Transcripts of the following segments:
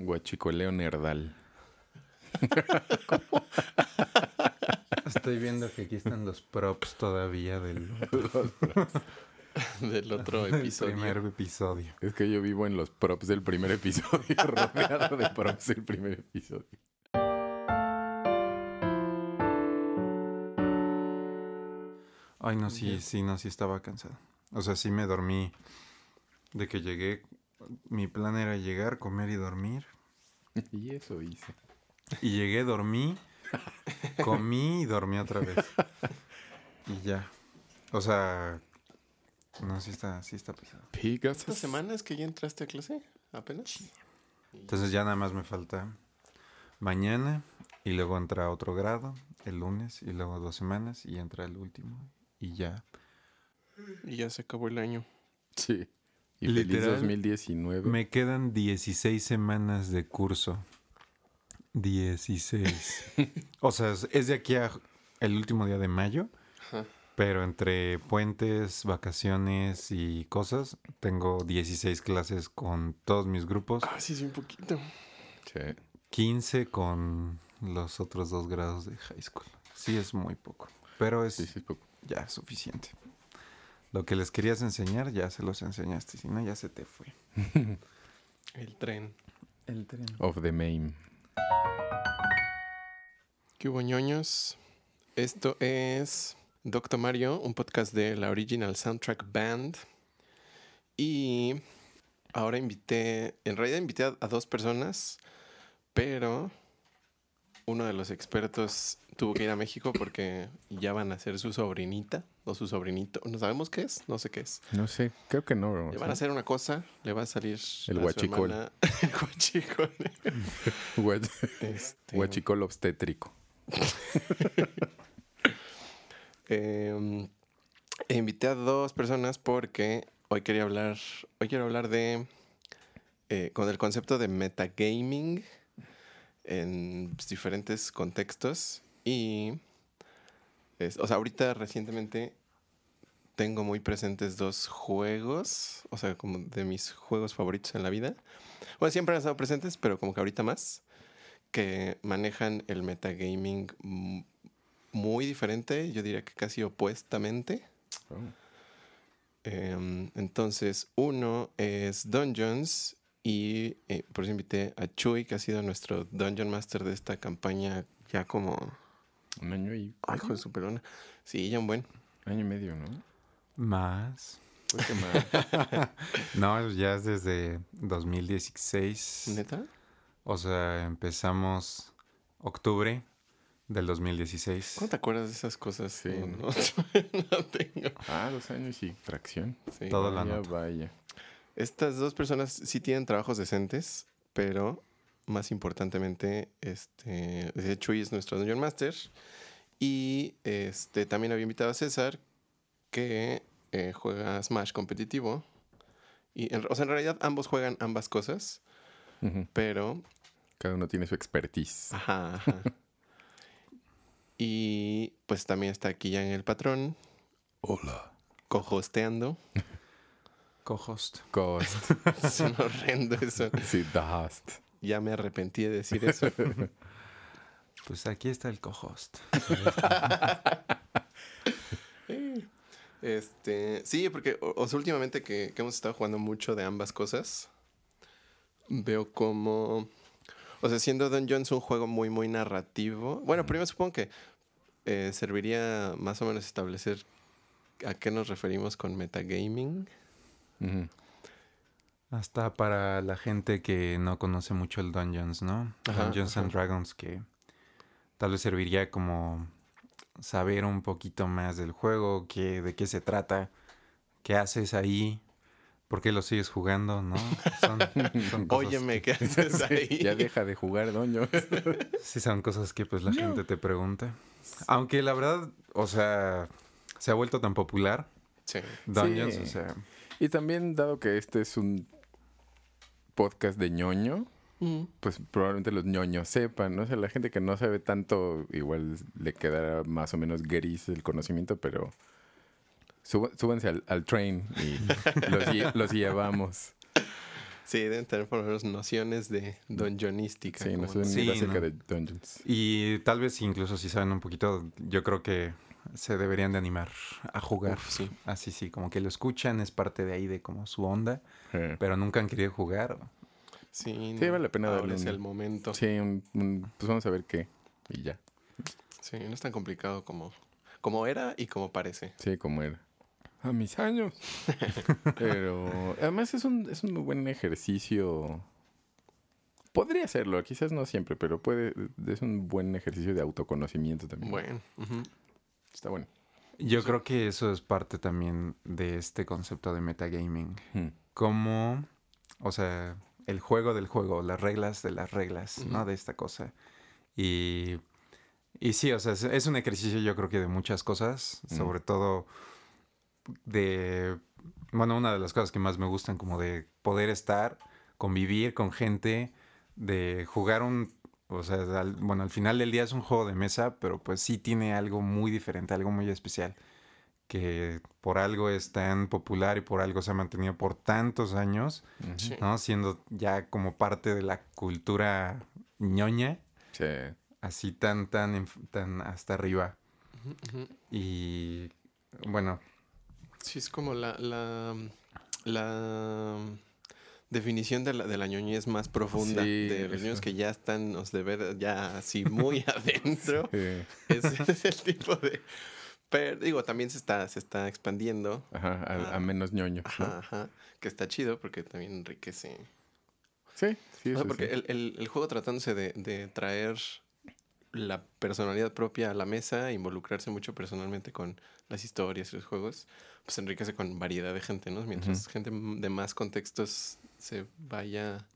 Guachicoleo nerdal. Estoy viendo que aquí están los props todavía del, Del otro del episodio. primer episodio. Es que yo vivo en los props del primer episodio, rodeado de props del primer episodio. Ay, no, sí, sí, no, sí estaba cansado. O sea, sí me dormí de que llegué. Mi plan era llegar, comer y dormir. Y eso hice. Y llegué, dormí, comí y dormí otra vez. Y ya. O sea, no, sí está, sí está pesado. ¿Esta semana es que ya entraste a clase? ¿Apenas? Entonces ya nada más me falta mañana y luego entra otro grado el lunes y luego dos semanas y entra el último y ya. Y ya se acabó el año. Sí. Y feliz Literal, 2019. Me quedan 16 semanas de curso. 16. o sea, es- es de aquí a el último día de mayo, Ajá. pero entre puentes, vacaciones y cosas, tengo 16 clases con todos mis grupos, Ah, sí, sí, un poquito. Sí. 15 con los otros dos grados de high school. Sí, es muy poco, pero es Sí, sí, poco. ya suficiente. Lo que les querías enseñar, ya se los enseñaste, si no, ya se te fue. El tren. El tren. Of the main. ¿Qué hubo, ñoños? Esto es Doctor Mario, un podcast de la Original Soundtrack Band. Y ahora invité, en realidad invité a, a dos personas, pero uno de los expertos tuvo que ir a México porque ya van a ser su sobrinita o su sobrinito. No sabemos qué es, no sé qué es. No sé, creo que no. o Le van a hacer una cosa, le va a salir El a guachicol. el guachicol. guach- Este, Guachicol obstétrico. Eh, e invité a dos personas porque hoy quería hablar, hoy quiero hablar de, eh, con el concepto de metagaming en diferentes contextos y, o sea, ahorita recientemente tengo muy presentes dos juegos, o sea, como de mis juegos favoritos en la vida. Bueno, siempre han estado presentes, pero como que ahorita más, que manejan el metagaming muy diferente, yo diría que casi opuestamente. Em, entonces, uno es Dungeons y eh, por eso invité a Chuy, que ha sido nuestro Dungeon Master de esta campaña ya como... Un año y, Ay, hijo de su pelona. Sí, ya un buen. año y medio, ¿no? Más. Creo que más. No, ya es desde 2016. ¿Neta? O sea, empezamos octubre del 2016. ¿Cómo te acuerdas de esas cosas? Sí, No, ¿no? tengo. ah, dos años y fracción. Sí. Todo la vaya, nota. vaya. Estas dos personas sí tienen trabajos decentes, pero más importantemente, este, de Chuy es nuestro Dungeon Master. Y este, también había invitado a César, que eh, juega Smash competitivo. Y en- o sea, en realidad ambos juegan ambas cosas, pero Cada uno tiene su expertise. Ajá, ajá. y pues también está aquí ya en el patrón, Hola. cohosteando. Co-host. Cost. Suena horrendo eso. sí, the host. Ya me arrepentí de decir eso. Pues aquí está el co-host. Este, sí, porque o, o sea, últimamente que, que hemos estado jugando mucho de ambas cosas, veo como, o sea, siendo Dungeons un juego muy, muy narrativo. Bueno, primero supongo que eh, serviría más o menos establecer a qué nos referimos con metagaming. Ujú. Hasta para la gente que no conoce mucho el Dungeons, ¿no? Ajá, Dungeons and. Dragons, que tal vez serviría como saber un poquito más del juego, qué, de qué se trata, qué haces ahí, por qué lo sigues jugando, ¿no? Son, son cosas Óyeme, que- ¿qué haces ahí? Ya deja de jugar, doño. Sí, son cosas que pues la gente te pregunta. Aunque la verdad, o sea, se ha vuelto tan popular Sí. Dungeons, Sí. o sea, Y también, dado que este es un podcast de ñoño, Mm. pues probablemente los ñoños sepan, ¿no? O sea, la gente que no sabe tanto, igual le quedará más o menos gris el conocimiento, pero suba- súbanse al, al train y los, lle- los llevamos. Sí, deben tener por lo menos nociones de dungeonística. Sí, no sé Sí, ni acerca no. de Dungeons. Y tal vez incluso si saben un poquito, yo creo que se deberían de animar a jugar. Uf, sí. Así sí, como que lo escuchan, es parte de ahí de como su onda, pero nunca han querido jugar. Sí, Sí, no, vale la pena ahora darle es un- el momento. Sí, un- un- pues vamos a ver qué. Y ya. Sí, no es tan complicado como, como era y como parece. Sí, como era. A mis años. Pero además es un, es un buen ejercicio. Podría serlo, quizás no siempre, pero puede. Es un buen ejercicio de autoconocimiento también. Bueno, ujú. Está bueno. Yo creo que eso es parte también de este concepto de metagaming. Hmm. Como, o sea, el juego del juego, las reglas de las reglas, ¿no? De esta cosa. Y, y sí, o sea, es, es un ejercicio yo creo que de muchas cosas, sobre todo de, bueno, una de las cosas que más me gustan como de poder estar, convivir con gente, de jugar un, o sea, al- bueno, al final del día es un juego de mesa, pero pues sí tiene algo muy diferente, algo muy especial, que por algo es tan popular y por algo se ha mantenido por tantos años. Sí. ¿no? Siendo ya como parte de la cultura ñoña, Sí. así tan, tan, en- tan hasta arriba. Y bueno, Sí, es como la, la, la definición de la, de la ñoñez más profunda. Sí, de los niños que ya están, os de ver ya así muy adentro. Sí. Ese es el tipo de... Pero digo, también se está, se está expandiendo. Ajá, a, a Ah. menos ñoño. ¿no? Ajá, ajá. Que está chido porque también enriquece. Sí, sí, O sea, porque sí. el, el- el juego tratándose de, de traer la personalidad propia a la mesa, involucrarse mucho personalmente con las historias y los juegos, pues enriquece con variedad de gente, ¿no? Mientras Ujú. gente de más contextos se vaya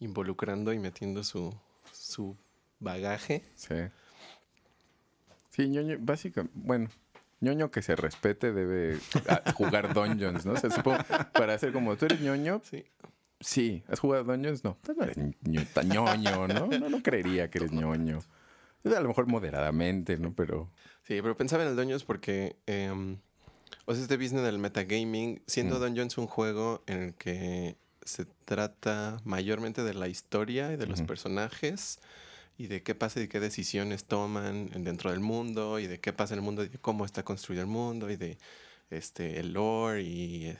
involucrando y metiendo su, su bagaje. Sí. Sí, ñoño, básicamente, bueno, ñoño que se respete debe ah, jugar Dungeons, ¿no? O sea, supongo, para hacer como, ¿tú eres ñoño? Sí. Sí. ¿Has jugado Dungeons? No. Tú no eres ñoño, ¿no? No, no creería que eres ñoño. A lo mejor moderadamente, ¿no? Pero... Sí, pero pensaba en el Dungeons porque, em, o sea, este business del metagaming, siendo Mm. Dungeons un juego en el que se trata mayormente de la historia y de los personajes y de qué pasa y qué decisiones toman en- dentro del mundo y de qué pasa en el mundo y de cómo está construido el mundo y de este el lore y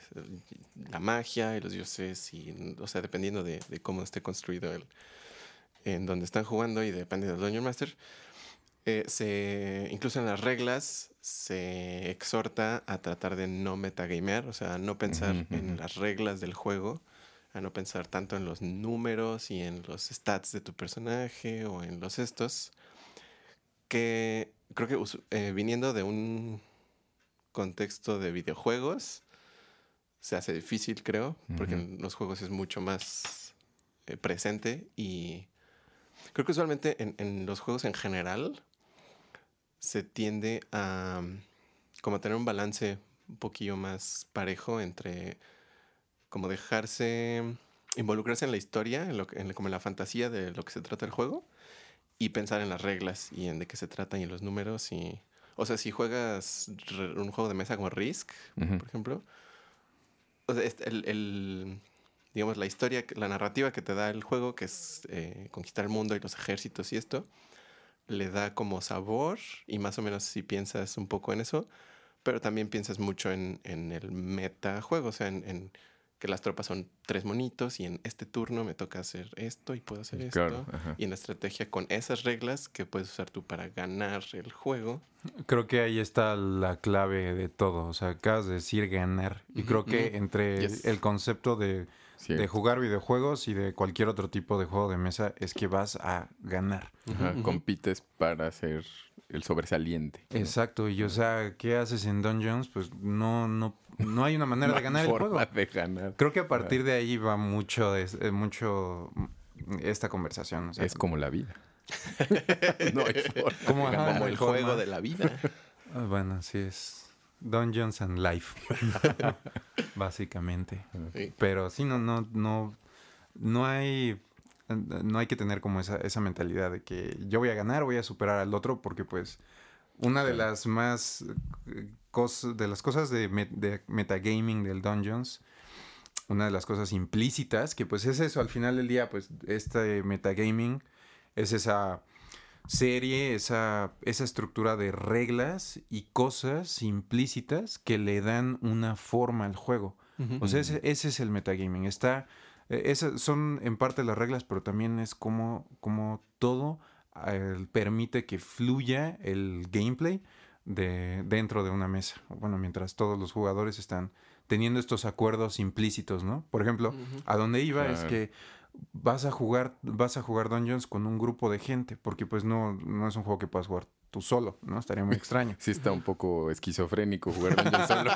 la magia y los dioses y o sea dependiendo de, de cómo esté construido el en donde están jugando y depende del Dungeon Master eh, se, incluso en las reglas se exhorta a tratar de no metagamear, o sea, no pensar en las reglas del juego, a no pensar tanto en los números y en los stats de tu personaje o en los estos, que creo que eh, viniendo de un contexto de videojuegos, se hace difícil, creo, porque Ujú. en los juegos es mucho más eh, presente y creo que usualmente en, en los juegos en general se tiende a como a tener un balance un poquillo más parejo entre como dejarse involucrarse en la historia, en lo en como en la fantasía de lo que se trata el juego y pensar en las reglas y en de qué se trata y en los números y o sea, si juegas un juego de mesa como Risk, ujú. por ejemplo, o sea, este- el, el- digamos, la historia, la narrativa que te da el juego, que es eh, conquistar el mundo y los ejércitos y esto, le da como sabor y más o menos si piensas un poco en eso, pero también piensas mucho en, en el metajuego, o sea, en, en que las tropas son tres monitos y en este turno me toca hacer esto y puedo hacer esto. Ajá. Y en la estrategia con esas reglas que puedes usar tú para ganar el juego. creo que ahí está la clave de todo. O sea, acabas de decir ganar. Y creo que entre Yes. el concepto de, de jugar videojuegos y de cualquier otro tipo de juego de mesa es que vas a ganar. Ajá. Compites para ser el sobresaliente. ¿no? Exacto, y o sea, ¿qué haces en Dungeons? Pues no, no, no hay una manera No de ganar el forma juego. de ganar. Creo que a partir de ahí va mucho, es- eh, mucho esta conversación. o sea, Es como la vida. no hay forma. Como, de ajá, ganar. Como el forma. juego de la vida. ah, bueno, sí es Dungeons and Life, básicamente. Sí. Pero sí, no, no, no, no hay, no hay que tener como esa, esa mentalidad de que yo voy a ganar, voy a superar al otro, porque pues una de las más de las cosas de, de metagaming del Dungeons, una de las cosas implícitas, que pues es eso, al final del día, pues este metagaming es esa serie, esa, esa estructura de reglas y cosas implícitas que le dan una forma al juego. O sea, ese, ese es el metagaming. Está, eh, esas son en parte las reglas, pero también es como, como todo eh, permite que fluya el gameplay de, dentro de una mesa. Bueno, mientras todos los jugadores están teniendo estos acuerdos implícitos, ¿no? Por ejemplo, a donde iba es que vas a jugar, vas a jugar Dungeons con un grupo de gente, porque pues no, no es un juego que puedas jugar tú solo, ¿no? Estaría muy extraño. Sí está un poco esquizofrénico jugar Dungeon solo.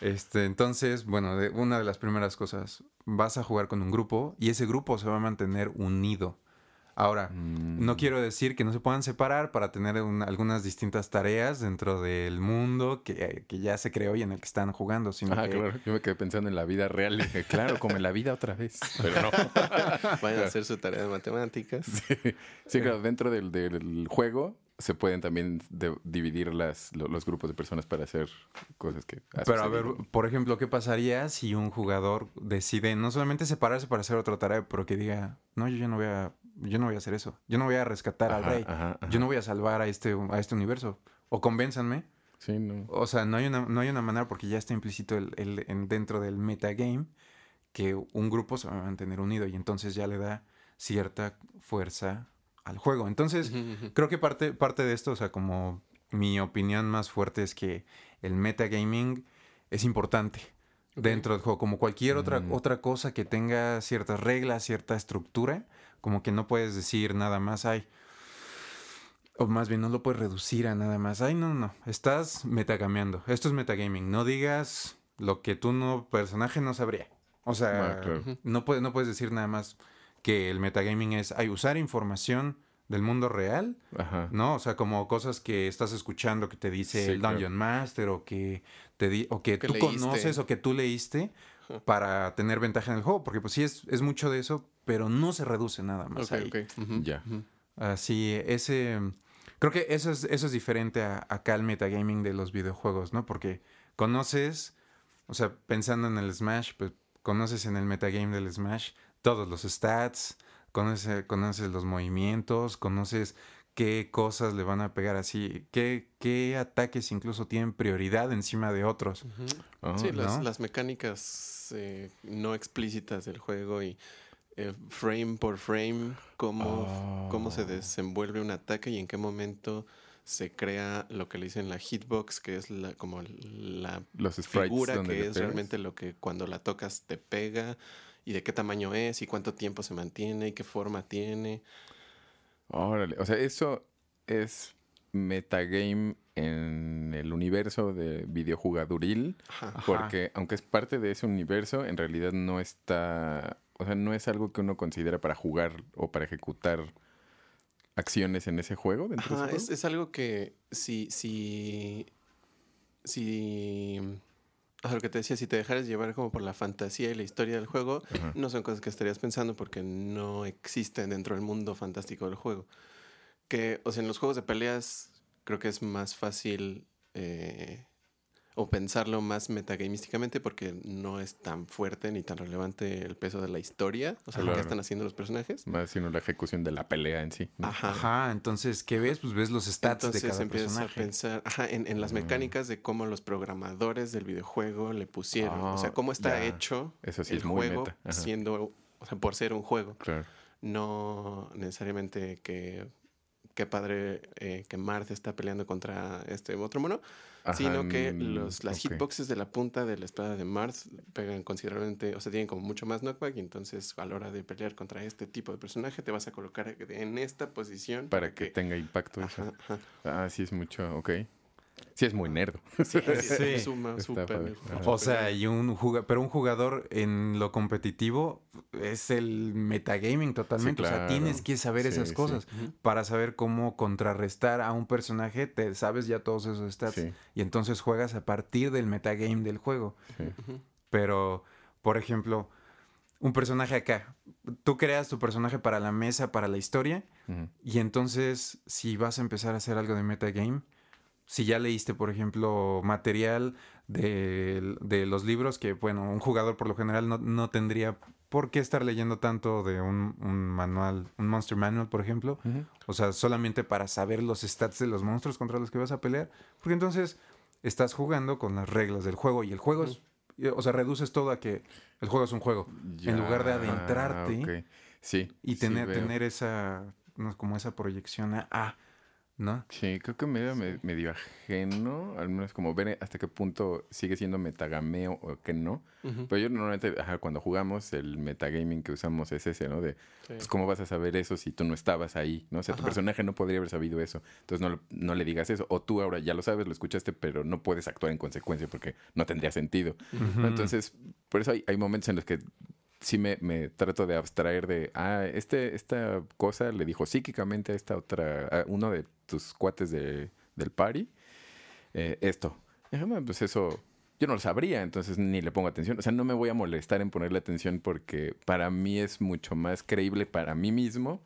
Este, entonces, bueno, de- una de las primeras cosas, vas a jugar con un grupo y ese grupo se va a mantener unido. Ahora, Mm. no quiero decir que no se puedan separar para tener un- algunas distintas tareas dentro del mundo que, que ya se creó y en el que están jugando, sino Ah, que claro. Yo me quedé pensando en la vida real. y dije, claro, como en la vida otra vez. Pero no. Vayan a hacer su tarea de matemáticas. Sí, claro, dentro del, del juego se pueden también de- dividir las, lo- los grupos de personas para hacer cosas que... Pero a ver, por ejemplo, ¿qué pasaría si un jugador decide no solamente separarse para hacer otra tarea, pero que diga, no, yo ya no voy a, yo no voy a hacer eso, yo no voy a rescatar al rey, ajá, ajá. yo no voy a salvar a este, a este universo, o convénzanme. Sí, no. O sea, no hay una, no hay una manera porque ya está implícito el, el- en- dentro del metagame que un grupo se va a mantener unido y entonces ya le da cierta fuerza al juego. Entonces, creo que parte, parte de esto, o sea, como mi opinión más fuerte es que el metagaming es importante dentro del juego, como cualquier otra, Mm. otra cosa que tenga ciertas reglas, cierta estructura, como que no puedes decir nada más, ay, o más bien no lo puedes reducir a nada más, ay, no, no, estás metagameando, esto es metagaming, no digas lo que tú no, personaje no sabría. O sea, Ah, claro. no, puedes, no puedes decir nada más que el metagaming es ay, usar información del mundo real Ajá. ¿no? O sea, como cosas que estás escuchando que te dice Sí, el claro. Dungeon Master o que te di o que, Que tú leíste. conoces o que tú leíste para tener ventaja en el juego, porque pues sí es, es mucho de eso, pero no se reduce nada más Ok, ahí. Ya. Así, ese creo que eso es eso es diferente a acá al metagaming de los videojuegos, ¿no? Porque conoces, o sea, pensando en el Smash, pues conoces en el metagame del Smash todos los stats, conoces, conoces los movimientos, conoces qué cosas le van a pegar así, qué, qué ataques incluso tienen prioridad encima de otros. Ah, Sí, las, ¿no? las mecánicas eh, no explícitas del juego y eh, frame por frame, cómo, cómo se Ah. desenvuelve un ataque y en qué momento se crea lo que le dicen la hitbox, que es la, como la Los figura que es pegas. realmente lo que cuando la tocas te pega y de qué tamaño es y cuánto tiempo se mantiene y qué forma tiene. Órale. O sea, eso es metagame en el universo de videojugaduril. Ajá. Porque aunque es parte de ese universo, en realidad no está... O sea, no es algo que uno considera para jugar o para ejecutar acciones en ese juego. Dentro Ajá, de ese es, juego. es algo que si, si, si, o sea, lo que te decía, si te dejaras llevar como por la fantasía y la historia del juego, Ajá. no son cosas que estarías pensando porque no existen dentro del mundo fantástico del juego. Que, o sea, en los juegos de peleas creo que es más fácil eh, o pensarlo más metagamísticamente porque no es tan fuerte ni tan relevante el peso de la historia, o sea, lo que están haciendo los personajes. Más sino la ejecución de la pelea en sí. ¿no? Ajá. Ajá, entonces, ¿qué ves? Pues ves los stats Entonces de cada empiezas personaje. a pensar ajá, en, en las mecánicas de cómo los programadores del videojuego le pusieron. o sea, Ah, cómo está ya. hecho Eso sí el es muy juego meta. Ajá. siendo, o sea, por ser un juego. Claro. No necesariamente que qué padre eh, que Marth está peleando contra este otro mono, Ajá, sino que mm, los, las hitboxes de la punta de la espada de Marth pegan considerablemente, o sea, tienen como mucho más knockback y entonces a la hora de pelear contra este tipo de personaje te vas a colocar en esta posición Para que tenga impacto eso. Ajá, ajá. Ah, sí es mucho, ok. Sí es muy nerd. Sí, sí, Sí. suma súper. O sea, y un jugador, pero un jugador en lo competitivo es el metagaming totalmente. O sea, tienes que saber Sí, esas cosas para saber cómo contrarrestar a un personaje. Te sabes ya todos esos stats. Sí, Y entonces juegas a partir del metagame del juego. Pero, por ejemplo, un personaje acá. Tú creas tu personaje para la mesa, para la historia. Y entonces, si vas a empezar a hacer algo de metagame, si ya leíste, por ejemplo, material de, de los libros, que bueno, un jugador por lo general no, no tendría por qué estar leyendo tanto de un, un manual, un Monster Manual, por ejemplo. O sea, solamente para saber los stats de los monstruos contra los que vas a pelear. Porque entonces estás jugando con las reglas del juego y el juego es... O sea, reduces todo a que el juego es un juego. en lugar de adentrarte. Sí. y tener, tener esa... como esa proyección a... ah, ¿no? Sí, creo que medio, me- medio ajeno, al menos como ver hasta qué punto sigue siendo metagameo o que no. Pero yo normalmente, ajá, cuando jugamos, el metagaming que usamos es ese, ¿no? De, Sí. pues, ¿cómo vas a saber eso si tú no estabas ahí? ¿no? O sea, tu personaje no podría haber sabido eso. Entonces, no, le- no le digas eso. O tú ahora ya lo sabes, lo escuchaste, pero no puedes actuar en consecuencia porque no tendría sentido. ¿no? Entonces, por eso hay, hay momentos en los que sí me, me trato de abstraer de, ah, este, esta cosa le dijo psíquicamente a esta otra, a uno de tus cuates de, del party, eh, esto. Y dije, "Bueno, pues eso, yo no lo sabría, entonces ni le pongo atención. O sea, no me voy a molestar en ponerle atención porque para mí es mucho más creíble para mí mismo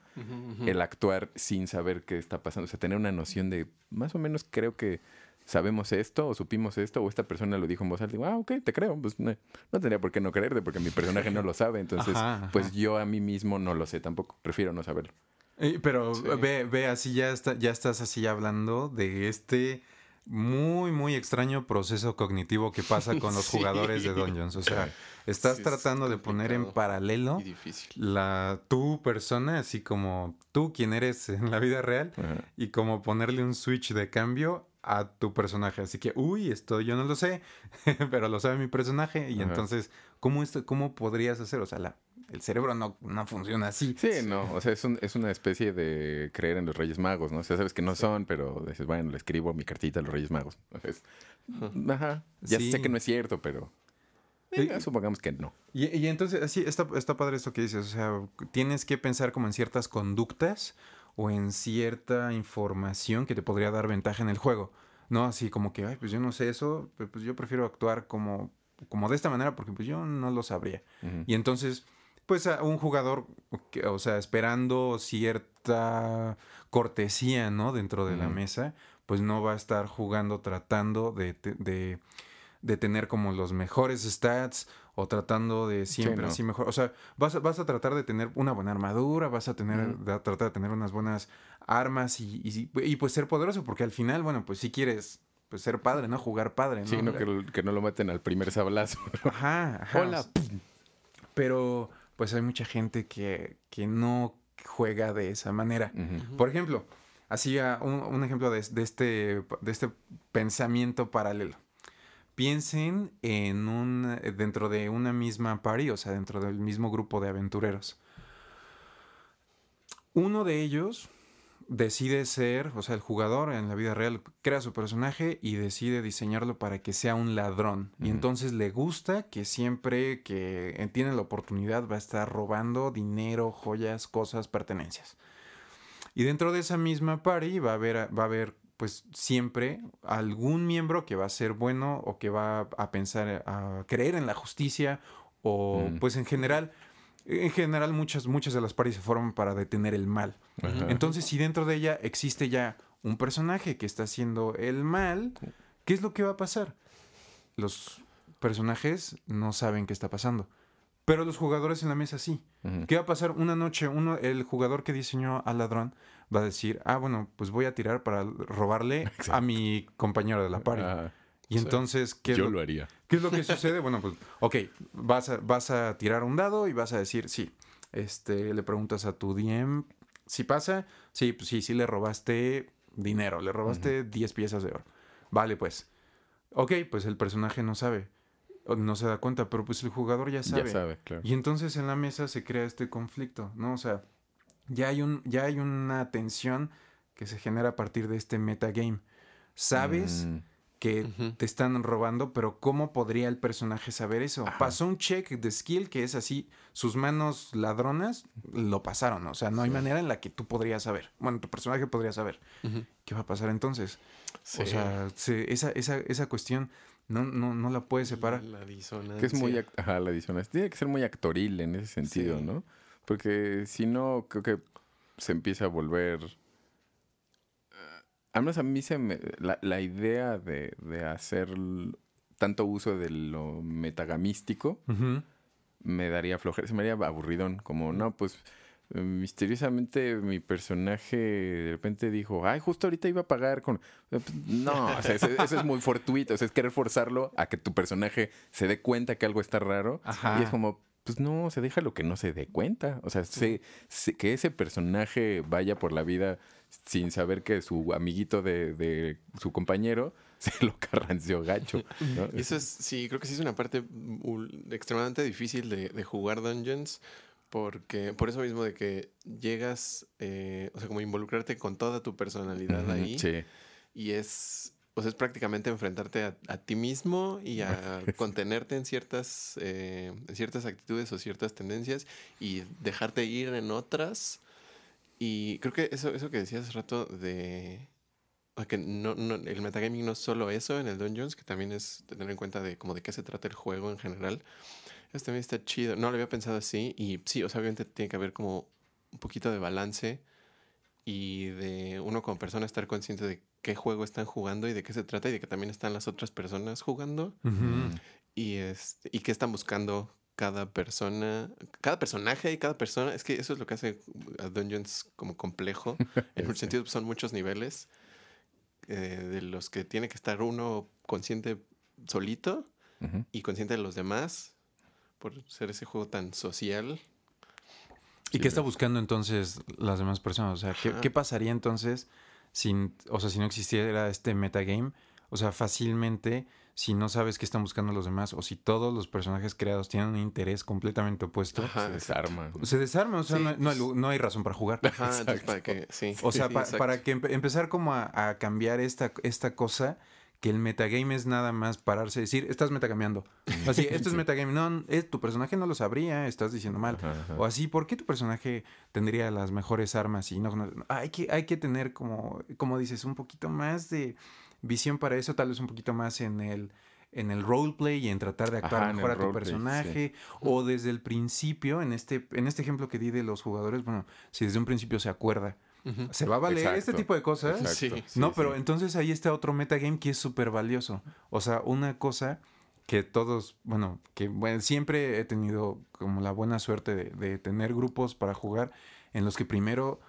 el actuar sin saber qué está pasando. O sea, tener una noción de, más o menos creo que sabemos esto o supimos esto o esta persona lo dijo en voz alta. Digo, ah, ok, te creo. Pues no, no tendría por qué no creerte porque mi personaje no lo sabe. Entonces, Ajá, ajá. pues yo a mí mismo no lo sé tampoco. Prefiero no saberlo. Eh, pero Sí. ve, ve, así ya, está, ya estás así hablando de este muy, muy extraño proceso cognitivo que pasa con los Sí. jugadores de Dungeons. O sea, estás Sí, es tratando de poner en paralelo la tu persona, así como tú quien eres en la vida real, Ajá. y como ponerle un switch de cambio a tu personaje. Así que, uy, esto yo no lo sé, pero lo sabe mi personaje. Y Ajá. entonces, ¿cómo, esto, ¿cómo podrías hacer? O sea, la, el cerebro no, no funciona así. Sí, no, o sea, es, un- es una especie de creer en los Reyes Magos, ¿no? O sea, sabes que no son, pero dices, bueno, le escribo mi cartita a los Reyes Magos. Entonces, ajá, ya Sí. sé que no es cierto, pero eh, supongamos que no. Y, y entonces, así está, está padre esto que dices. O sea, tienes que pensar como en ciertas conductas o en cierta información que te podría dar ventaja en el juego. No así como que, ay, pues yo no sé eso, pero pues yo prefiero actuar como, como de esta manera porque pues yo no lo sabría. Y entonces, pues a un jugador, que- o sea, esperando cierta cortesía, ¿no? Dentro de la mesa, pues no va a estar jugando tratando de, de, de tener como los mejores stats o tratando de siempre no. así mejor. O sea, vas a, vas a tratar de tener una buena armadura, vas a tener, de- tratar de tener unas buenas armas y, y, y, pues ser poderoso, porque al final, bueno, pues si quieres pues ser padre, ¿no? Jugar padre, ¿no? Sí, no, que, lo- que no lo maten al primer sablazo. Ajá, ajá. Hola. Pero pues hay mucha gente que, que no juega de esa manera. Por ejemplo, así ah, un, un ejemplo de, de este, de este pensamiento paralelo. Piensen en un dentro de una misma party, o sea, dentro del mismo grupo de aventureros. Uno de ellos decide ser, o sea, el jugador en la vida real crea su personaje y decide diseñarlo para que sea un ladrón. Y entonces le gusta que siempre que tiene la oportunidad va a estar robando dinero, joyas, cosas, pertenencias. Y dentro de esa misma party va a haber, va a haber pues siempre algún miembro que va a ser bueno o que va a pensar, a creer en la justicia o Mm. pues en general, en general muchas, muchas de las parties se forman para detener el mal. Ajá. Entonces, si dentro de ella existe ya un personaje que está haciendo el mal, ¿qué es lo que va a pasar? Los personajes no saben qué está pasando. Pero los jugadores en la mesa sí. ¿Qué va a pasar? Una noche, uno, el jugador que diseñó al ladrón va a decir, ah, bueno, pues voy a tirar para robarle a mi compañero de la party. Y entonces, ¿qué es, yo lo, lo haría. qué es lo que sucede? Bueno, pues, ok, vas a, vas a tirar un dado y vas a decir, sí. Este, le preguntas a tu DM, si pasa, sí, pues sí, sí le robaste dinero, le robaste 10 piezas de oro. Vale, pues. Ok, pues el personaje no sabe, no se da cuenta, pero pues el jugador ya sabe. Ya sabe, claro. Y entonces en la mesa se crea este conflicto, ¿no? O sea, ya hay, un, ya hay una tensión que se genera a partir de este metagame. Sabes Mm, que te están robando, pero ¿cómo podría el personaje saber eso? Ajá. Pasó un check de skill que es así, sus manos ladronas lo pasaron, o sea, no hay manera en la que tú podrías saber. Bueno, tu personaje podría saber. ¿Qué va a pasar entonces? Sí. O sea, se- esa, esa, esa cuestión no, no, no la puedes separar. La disonancia. que es muy... Ajá, la disonancia. Tiene que ser muy actoril en ese sentido, Sí. ¿no? Porque si no, creo que se empieza a volver... Al menos a mí se me... La, la idea de, de hacer tanto uso de lo metagamístico Ujú. me daría flojera, se me haría aburridón. Como, no, pues eh, misteriosamente mi personaje de repente dijo, ay, justo ahorita iba a pagar con... Pues, No, o sea, eso, eso es muy fortuito. O sea, es querer forzarlo a que tu personaje se dé cuenta que algo está raro. Ajá. Y es como, pues no, se deja lo que no se dé cuenta. O sea, se- se- que ese personaje vaya por la vida sin saber que su amiguito de, de su compañero se lo carranció gacho. eso es, sí, creo que sí es una parte extremadamente difícil de, de jugar Dungeons. Porque, por eso mismo de que llegas, eh, o sea, como involucrarte con toda tu personalidad ahí. Sí. Y es, o sea, es prácticamente enfrentarte a, a ti mismo y a contenerte en ciertas, eh, en ciertas actitudes o ciertas tendencias y dejarte ir en otras. Y creo que eso, eso que decías hace rato de que no, no, el metagaming no es solo eso en el Dungeons, que también es tener en cuenta de como de qué se trata el juego en general. Eso también está chido. No lo había pensado así. Y sí, o sea, obviamente tiene que haber como un poquito de balance y de uno como persona estar consciente de qué juego están jugando y de qué se trata y de que también están las otras personas jugando Ujú. y, este, y qué están buscando cada persona, cada personaje y cada persona. Es que eso es lo que hace a Dungeons como complejo. En un sentido, son muchos niveles eh, de los que tiene que estar uno consciente solito Ujú. y consciente de los demás por ser ese juego tan social. ¿Y Sí, qué está buscando entonces las demás personas? O sea, ¿qué, qué pasaría entonces sin, o sea, si no existiera este metagame? O sea, fácilmente, si no sabes qué están buscando los demás, o si todos los personajes creados tienen un interés completamente opuesto, Ajá, Se exacto. desarma. se desarma, o sea, Sí, no, hay- no hay, pues- no hay razón para jugar. Ajá, para que, sí. O sea, Sí, pa- para que empe- empezar como a, a cambiar esta, esta cosa, que el metagame es nada más pararse y decir, estás metagameando. Así, esto es metagame. No, eh, tu personaje no lo sabría, estás diciendo mal. Ajá, ajá. O así, ¿por qué tu personaje tendría las mejores armas? Y no, no- hay, que, hay que tener como, como dices, un poquito más de visión para eso, tal vez un poquito más en el en el roleplay y en tratar de actuar Ajá, mejor el a tu personaje o desde el principio en este en este ejemplo que di de los jugadores bueno si desde un principio se acuerda se va a valer este tipo de cosas. Sí. no, Sí, pero sí. entonces ahí está otro metagame que es súper valioso. O sea, una cosa que todos, bueno, que bueno, siempre he tenido como la buena suerte de, de tener grupos para jugar en los que primero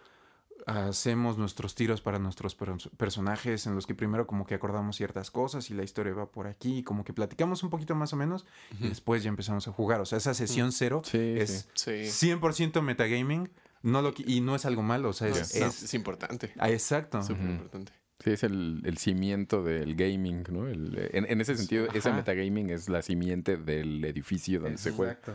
hacemos nuestros tiros para nuestros pers- personajes, en los que primero como que acordamos ciertas cosas y la historia va por aquí, como que platicamos un poquito más o menos y después ya empezamos a jugar. O sea, esa sesión cero Sí, es Sí. 100% metagaming no lo, y no es algo malo, o sea, No, es... es, importante. ah, exacto. Súper importante. Sí, es el, el cimiento del gaming, ¿no? El- en, en ese sentido, ese Ajá. metagaming es la simiente del edificio donde se juega. Exacto.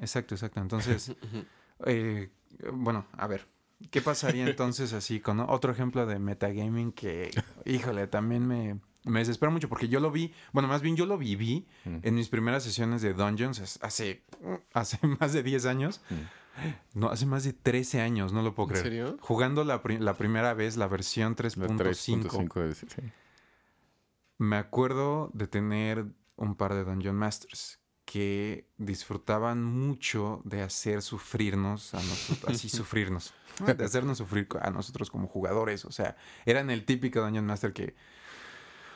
Exacto, exacto. Entonces, eh, bueno, a ver, ¿qué pasaría entonces así con otro ejemplo de metagaming que, híjole, también me, me desespera mucho porque yo lo vi, bueno, más bien yo lo viví Mm. en mis primeras sesiones de Dungeons hace, hace más de 10 años. No, hace más de 13 años, no lo puedo ¿En creer. serio? Jugando la, pri- la primera vez la versión La 3.5. 3.5 de- sí. Me acuerdo de tener un par de Dungeon Masters que disfrutaban mucho de hacer sufrirnos a nosotros, así sufrirnos, de hacernos sufrir a nosotros como jugadores. O sea, eran el típico Dungeon Master que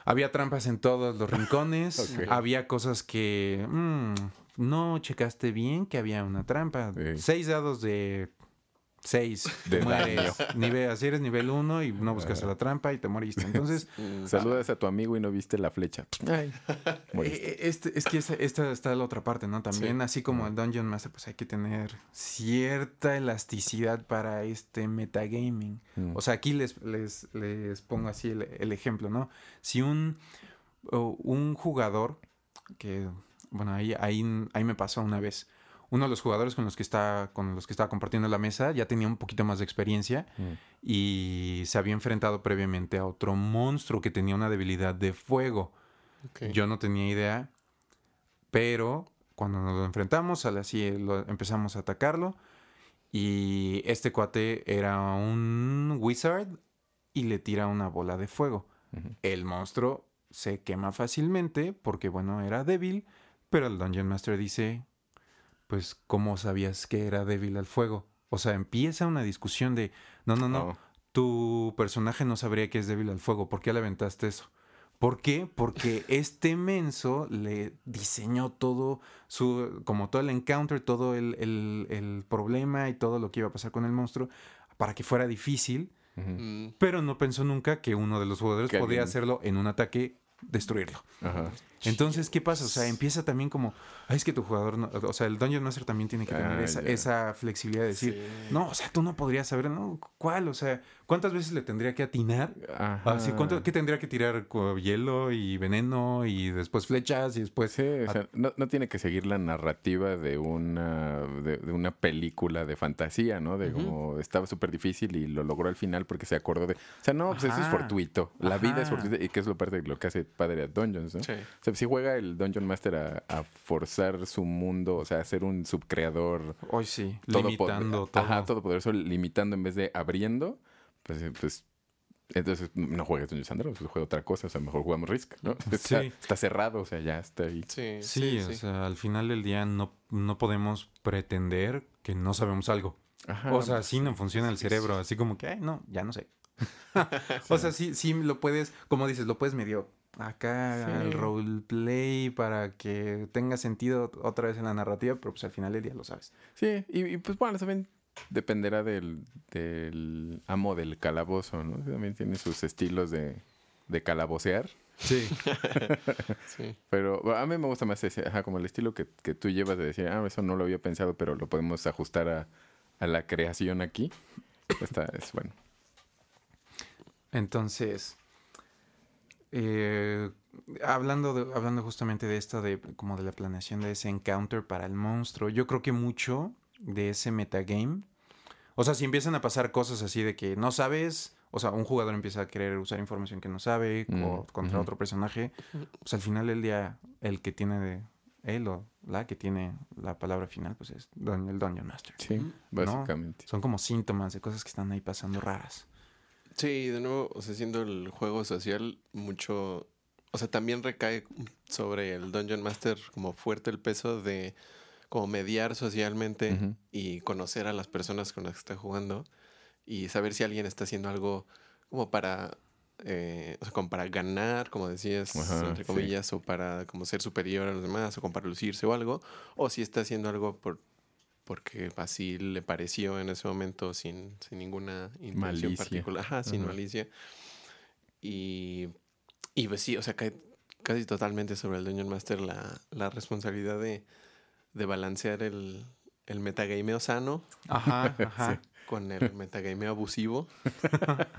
había trampas en todos los rincones, había cosas que mm, no checaste bien que había una trampa. Sí. Seis dados de seis, De te mueres. Nivel, así eres nivel uno y no buscaste Ah. la trampa y te moriste. Entonces, Mm, Saludas a tu amigo y no viste la flecha. Ay, moriste. Eh, Este, es que esta, esta está la otra parte, ¿no? También, Sí. así como el Dungeon Master, pues hay que tener cierta elasticidad para este metagaming. Mm. O sea, aquí les, les, les pongo así el, el ejemplo, ¿no? Si un, un jugador, que, bueno, ahí, ahí, ahí me pasó una vez, uno de los jugadores con los que está, con los que estaba compartiendo la mesa ya tenía un poquito más de experiencia Mm. y se había enfrentado previamente a otro monstruo que tenía una debilidad de fuego. Yo no tenía idea, pero cuando nos lo enfrentamos, así lo- empezamos a atacarlo. Y este cuate era un wizard y le tira una bola de fuego. El monstruo se quema fácilmente porque, bueno, era débil, pero el Dungeon Master dice, pues, ¿cómo sabías que era débil al fuego? O sea, empieza una discusión de, no, no, no, Oh, tu personaje no sabría que es débil al fuego. ¿Por qué le aventaste eso? ¿Por qué? Porque este menso le diseñó todo su, como todo el encounter, todo el, el- el problema y todo lo que iba a pasar con el monstruo para que fuera difícil. Mm, pero no pensó nunca que uno de los jugadores podía hacerlo en un ataque, destruirlo. Ajá. Entonces, ¿qué pasa? O sea, empieza también como, "Ay, es que tu jugador, no- o sea, el Dungeon Master también tiene que tener Ah, esa, flexibilidad de decir, sí. no, o sea, tú no podrías saber, no, ¿cuál? O sea, ¿cuántas veces le tendría que atinar? Ajá. Así, ¿cuánto, ¿Qué tendría que tirar? Hielo y veneno y después flechas y después... Sí, o sea, no, no tiene que seguir la narrativa de una, de, de una película de fantasía, ¿no? De como estaba súper difícil y lo logró al final porque se acordó de... O sea, no, pues eso es Ajá. fortuito. La vida es Ajá. fortuita y que es lo parte de lo que hace padre a Dungeons, ¿no? Sí. O sea, si juega el Dungeon Master a, a forzar su mundo, o sea, a ser un subcreador Hoy sí, todo limitando todo. Ajá, todopoderoso, limitando en vez de abriendo, pues, eh, pues entonces no juegues Dungeons and Dragons, pues juega otra cosa, o sea, mejor jugamos Risk, ¿no? Está, Sí. está cerrado, o sea, ya está ahí. Sí, Sí, sí, o sí. sea, al final del día no, no podemos pretender que no sabemos algo. Ajá, o sea, así no funciona el cerebro, así como que, ay, no, ya no sé. o sea, sí, sí lo puedes, como dices, lo puedes medio acá Sí. al roleplay para que tenga sentido otra vez en la narrativa, pero pues al final del día lo sabes. Sí, y, y, pues bueno, también dependerá del, del amo del calabozo, ¿no? También tiene sus estilos de, de calabocear. Sí. sí. Pero bueno, a mí me gusta más ese, ajá, como el estilo que, que tú llevas de decir, ah, eso no lo había pensado, pero lo podemos ajustar a, a la creación aquí. Está, es bueno. Entonces, eh, hablando, de- hablando justamente de esto, de como de la planeación de ese encounter para el monstruo, yo creo que mucho de ese metagame, o sea, si empiezan a pasar cosas así de que no sabes, o sea, un jugador empieza a querer usar información que no sabe Mm, o contra ujú. otro personaje, pues al final del día, el que tiene de él o la que tiene la palabra final, pues es don- el Dungeon Master. Sí, básicamente. Son como síntomas de cosas que están ahí pasando raras. Sí, de nuevo, o sea, siendo el juego social, mucho. O sea, también recae sobre el Dungeon Master como fuerte el peso de como mediar socialmente Ujú. y conocer a las personas con las que está jugando y saber si alguien está haciendo algo como para. eh, o sea, como para ganar, como decías, Ajá, entre sí. comillas, o para como ser superior a los demás, o como para lucirse o algo, o si está haciendo algo por porque así le pareció en ese momento sin, sin ninguna intención Malicia. particular. Ajá, sin Ajá. malicia. Y, y pues sí, o sea, cae casi totalmente sobre el Dungeon Master la, la responsabilidad de, de balancear el, el metagameo sano Ajá, ajá. con el metagameo abusivo.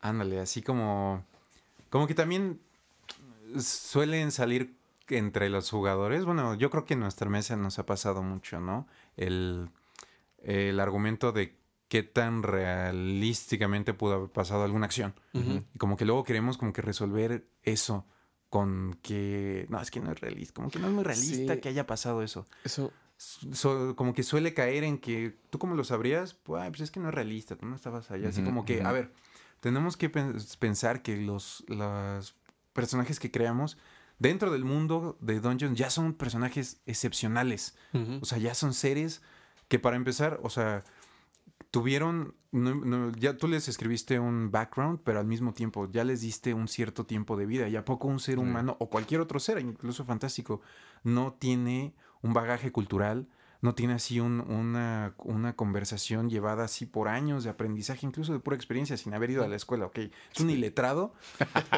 Ándale, así como. Como que también suelen salir entre los jugadores. Bueno, yo creo que en nuestra mesa nos ha pasado mucho, ¿no? El, el argumento de qué tan realísticamente pudo haber pasado alguna acción. Y como que luego queremos como que resolver eso con que... No, es que no es realista. Como que no es muy realista Sí. que haya pasado eso. Eso, So- como que suele caer en que tú cómo lo sabrías, pues, pues es que no es realista, tú no estabas allá. Así como que, a ver, tenemos que pen- pensar que los, los personajes que creamos dentro del mundo de Dungeons ya son personajes excepcionales. O sea, ya son seres que para empezar, o sea, tuvieron, no- no, ya tú les escribiste un background, pero al mismo tiempo ya les diste un cierto tiempo de vida. ¿Y a poco un ser humano o cualquier otro ser, incluso fantástico, no tiene un bagaje cultural? No tiene así un- una, una conversación llevada así por años de aprendizaje, incluso de pura experiencia, sin haber ido a la escuela, ¿ok? Es un iletrado,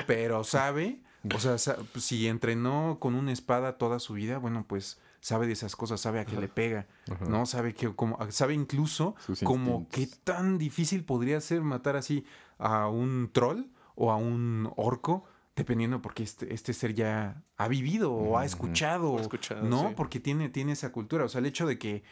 pero sabe, o sea, si entrenó con una espada toda su vida, bueno, pues sabe de esas cosas, sabe a qué le pega, Ajá. ¿no? Sabe que como sabe incluso como qué tan difícil podría ser matar así a un troll o a un orco, dependiendo porque este, este ser ya ha vivido o ha escuchado, O ha escuchado, ¿no? sí. Porque tiene, tiene esa cultura. O sea, el hecho de que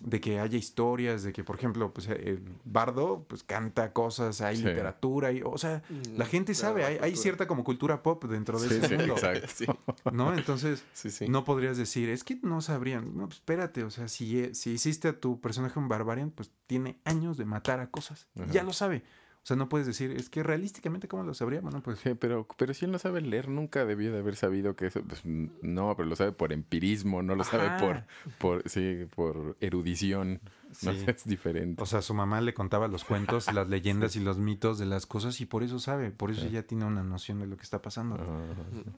de que haya historias, de que, por ejemplo, pues el bardo pues canta cosas, hay Sí. literatura, y, o sea, la Mm, gente claro, sabe, la hay, hay cierta como cultura pop dentro de Sí, ese sí, mundo, exacto. Sí, ¿no? Entonces, sí, sí. no podrías decir, es que no sabrían. No, pues espérate, o sea, si, si hiciste a tu personaje un barbarian, pues tiene años de matar a cosas. Ajá. Ya lo sabe. O sea, no puedes decir, es que realísticamente, ¿cómo lo sabría? Bueno, pues. Sí, pero, pero si él no sabe leer, nunca debió de haber sabido que eso. Pues, no, pero lo sabe por empirismo, no lo sabe por, por, sí, por erudición. No Sí. es diferente. O sea, su mamá le contaba los cuentos, las leyendas y los mitos de las cosas y por eso sabe, por eso ya tiene una noción de lo que está pasando.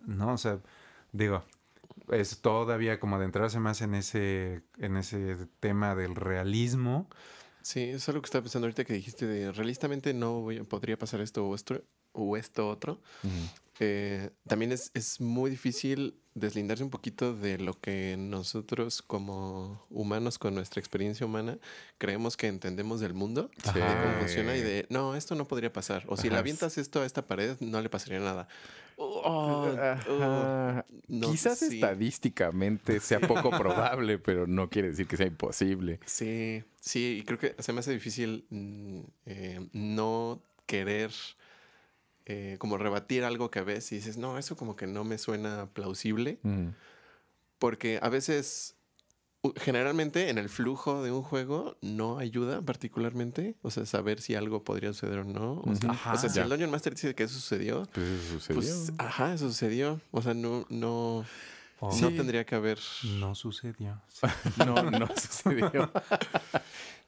No, o sea, digo, es todavía como adentrarse más en ese, en ese tema del realismo. Sí, eso es lo que estaba pensando ahorita que dijiste de realistamente no voy podría pasar esto o esto, o esto otro. Eh, también es, es muy difícil deslindarse un poquito de lo que nosotros como humanos con nuestra experiencia humana creemos que entendemos del mundo, de cómo funciona y de, no, esto no podría pasar. O si le Ajá. avientas esto a esta pared, no le pasaría nada. Oh, Ajá. no, Quizás sí. estadísticamente sea poco probable, pero no quiere decir que sea imposible. Sí, sí, y creo que se me hace difícil mm, eh, no querer eh, como rebatir algo que ves y dices, no, eso como que no me suena plausible, Ujú. porque a veces, generalmente en el flujo de un juego no ayuda particularmente, o sea, saber si algo podría suceder o no. O sea, Ajá. o sea, si Ya. el Dungeon Master dice que eso sucedió, Pues eso sucedió. pues, ajá, eso sucedió. O sea, no, no, no Sí. tendría que haber... no sucedió. Sí. No, no sucedió.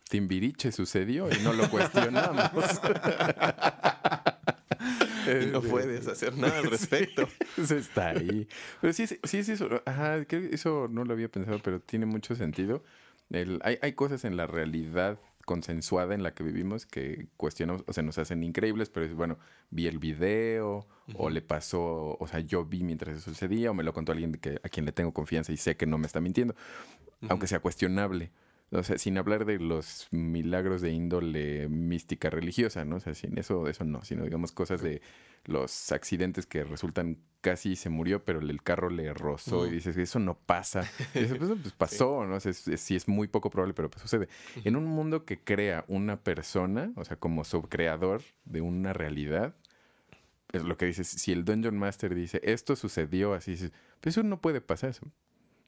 Timbiriche sucedió y no lo cuestionamos. Y no puedes hacer nada al respecto. Eso está ahí. Pero sí, es- sí es eso. Ajá, creo que eso no lo había pensado, pero tiene mucho sentido. El- hay, hay cosas en la realidad consensuada en la que vivimos que cuestionamos, o sea, nos hacen increíbles, pero es bueno, vi el video, o le pasó, o sea, yo vi mientras eso sucedía, o me lo contó alguien que, a quien le tengo confianza y sé que no me está mintiendo, aunque sea cuestionable. O sea, sin hablar de los milagros de índole mística religiosa, ¿no? O sea, sin eso, eso no, sino digamos cosas de los accidentes que resultan casi se murió, pero el carro le rozó y dices, eso no pasa. Y dices, pues, pues, pasó, ¿no? O sea, es- es- sí es muy poco probable, pero pues sucede. En un mundo que crea una persona, o sea, como subcreador de una realidad, es lo que dices, si el Dungeon Master dice, esto sucedió así, dices, pues eso no puede pasar.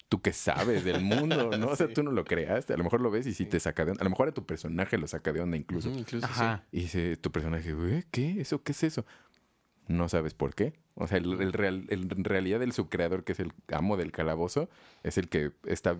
Tú que sabes del mundo, ¿no? O sea, Sí. tú no lo creaste. A lo mejor lo ves y sí te saca de onda. A lo mejor a tu personaje lo saca de onda incluso. Incluso sí. Ajá. Y dice tu personaje, "Güey, ¿qué? ¿Eso qué es eso? No sabes por qué. O sea, el, el real- el- en realidad el subcreador, que es el amo del calabozo, es el que está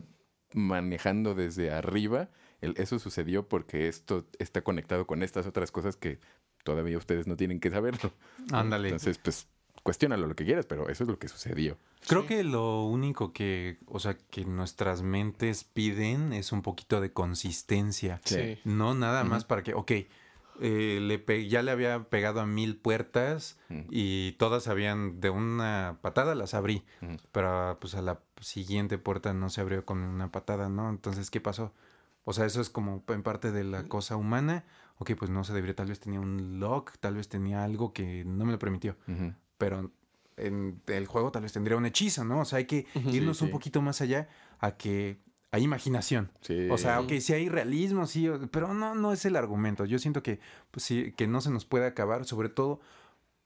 manejando desde arriba. El, eso sucedió porque esto está conectado con estas otras cosas que todavía ustedes no tienen que saberlo. Ándale. Entonces, pues, cuestiónalo lo que quieras, pero eso es lo que sucedió. Creo Sí. que lo único que, o sea, que nuestras mentes piden es un poquito de consistencia. Sí. No nada más para que, ok, eh, le ya le había pegado a mil puertas y todas habían de una patada las abrí, pero pues a la siguiente puerta no se abrió con una patada, ¿no? Entonces, ¿qué pasó? O sea, eso es como en parte de la cosa humana. Ok, pues no se debería, tal vez tenía un lock, tal vez tenía algo que no me lo permitió. Pero en el juego tal vez tendría un hechizo, ¿no? O sea, hay que irnos Sí, un poquito más allá a que hay imaginación. Sí. O sea, ok, sí hay realismo, sí, pero no, no es el argumento. Yo siento que, pues, sí, que no se nos puede acabar, sobre todo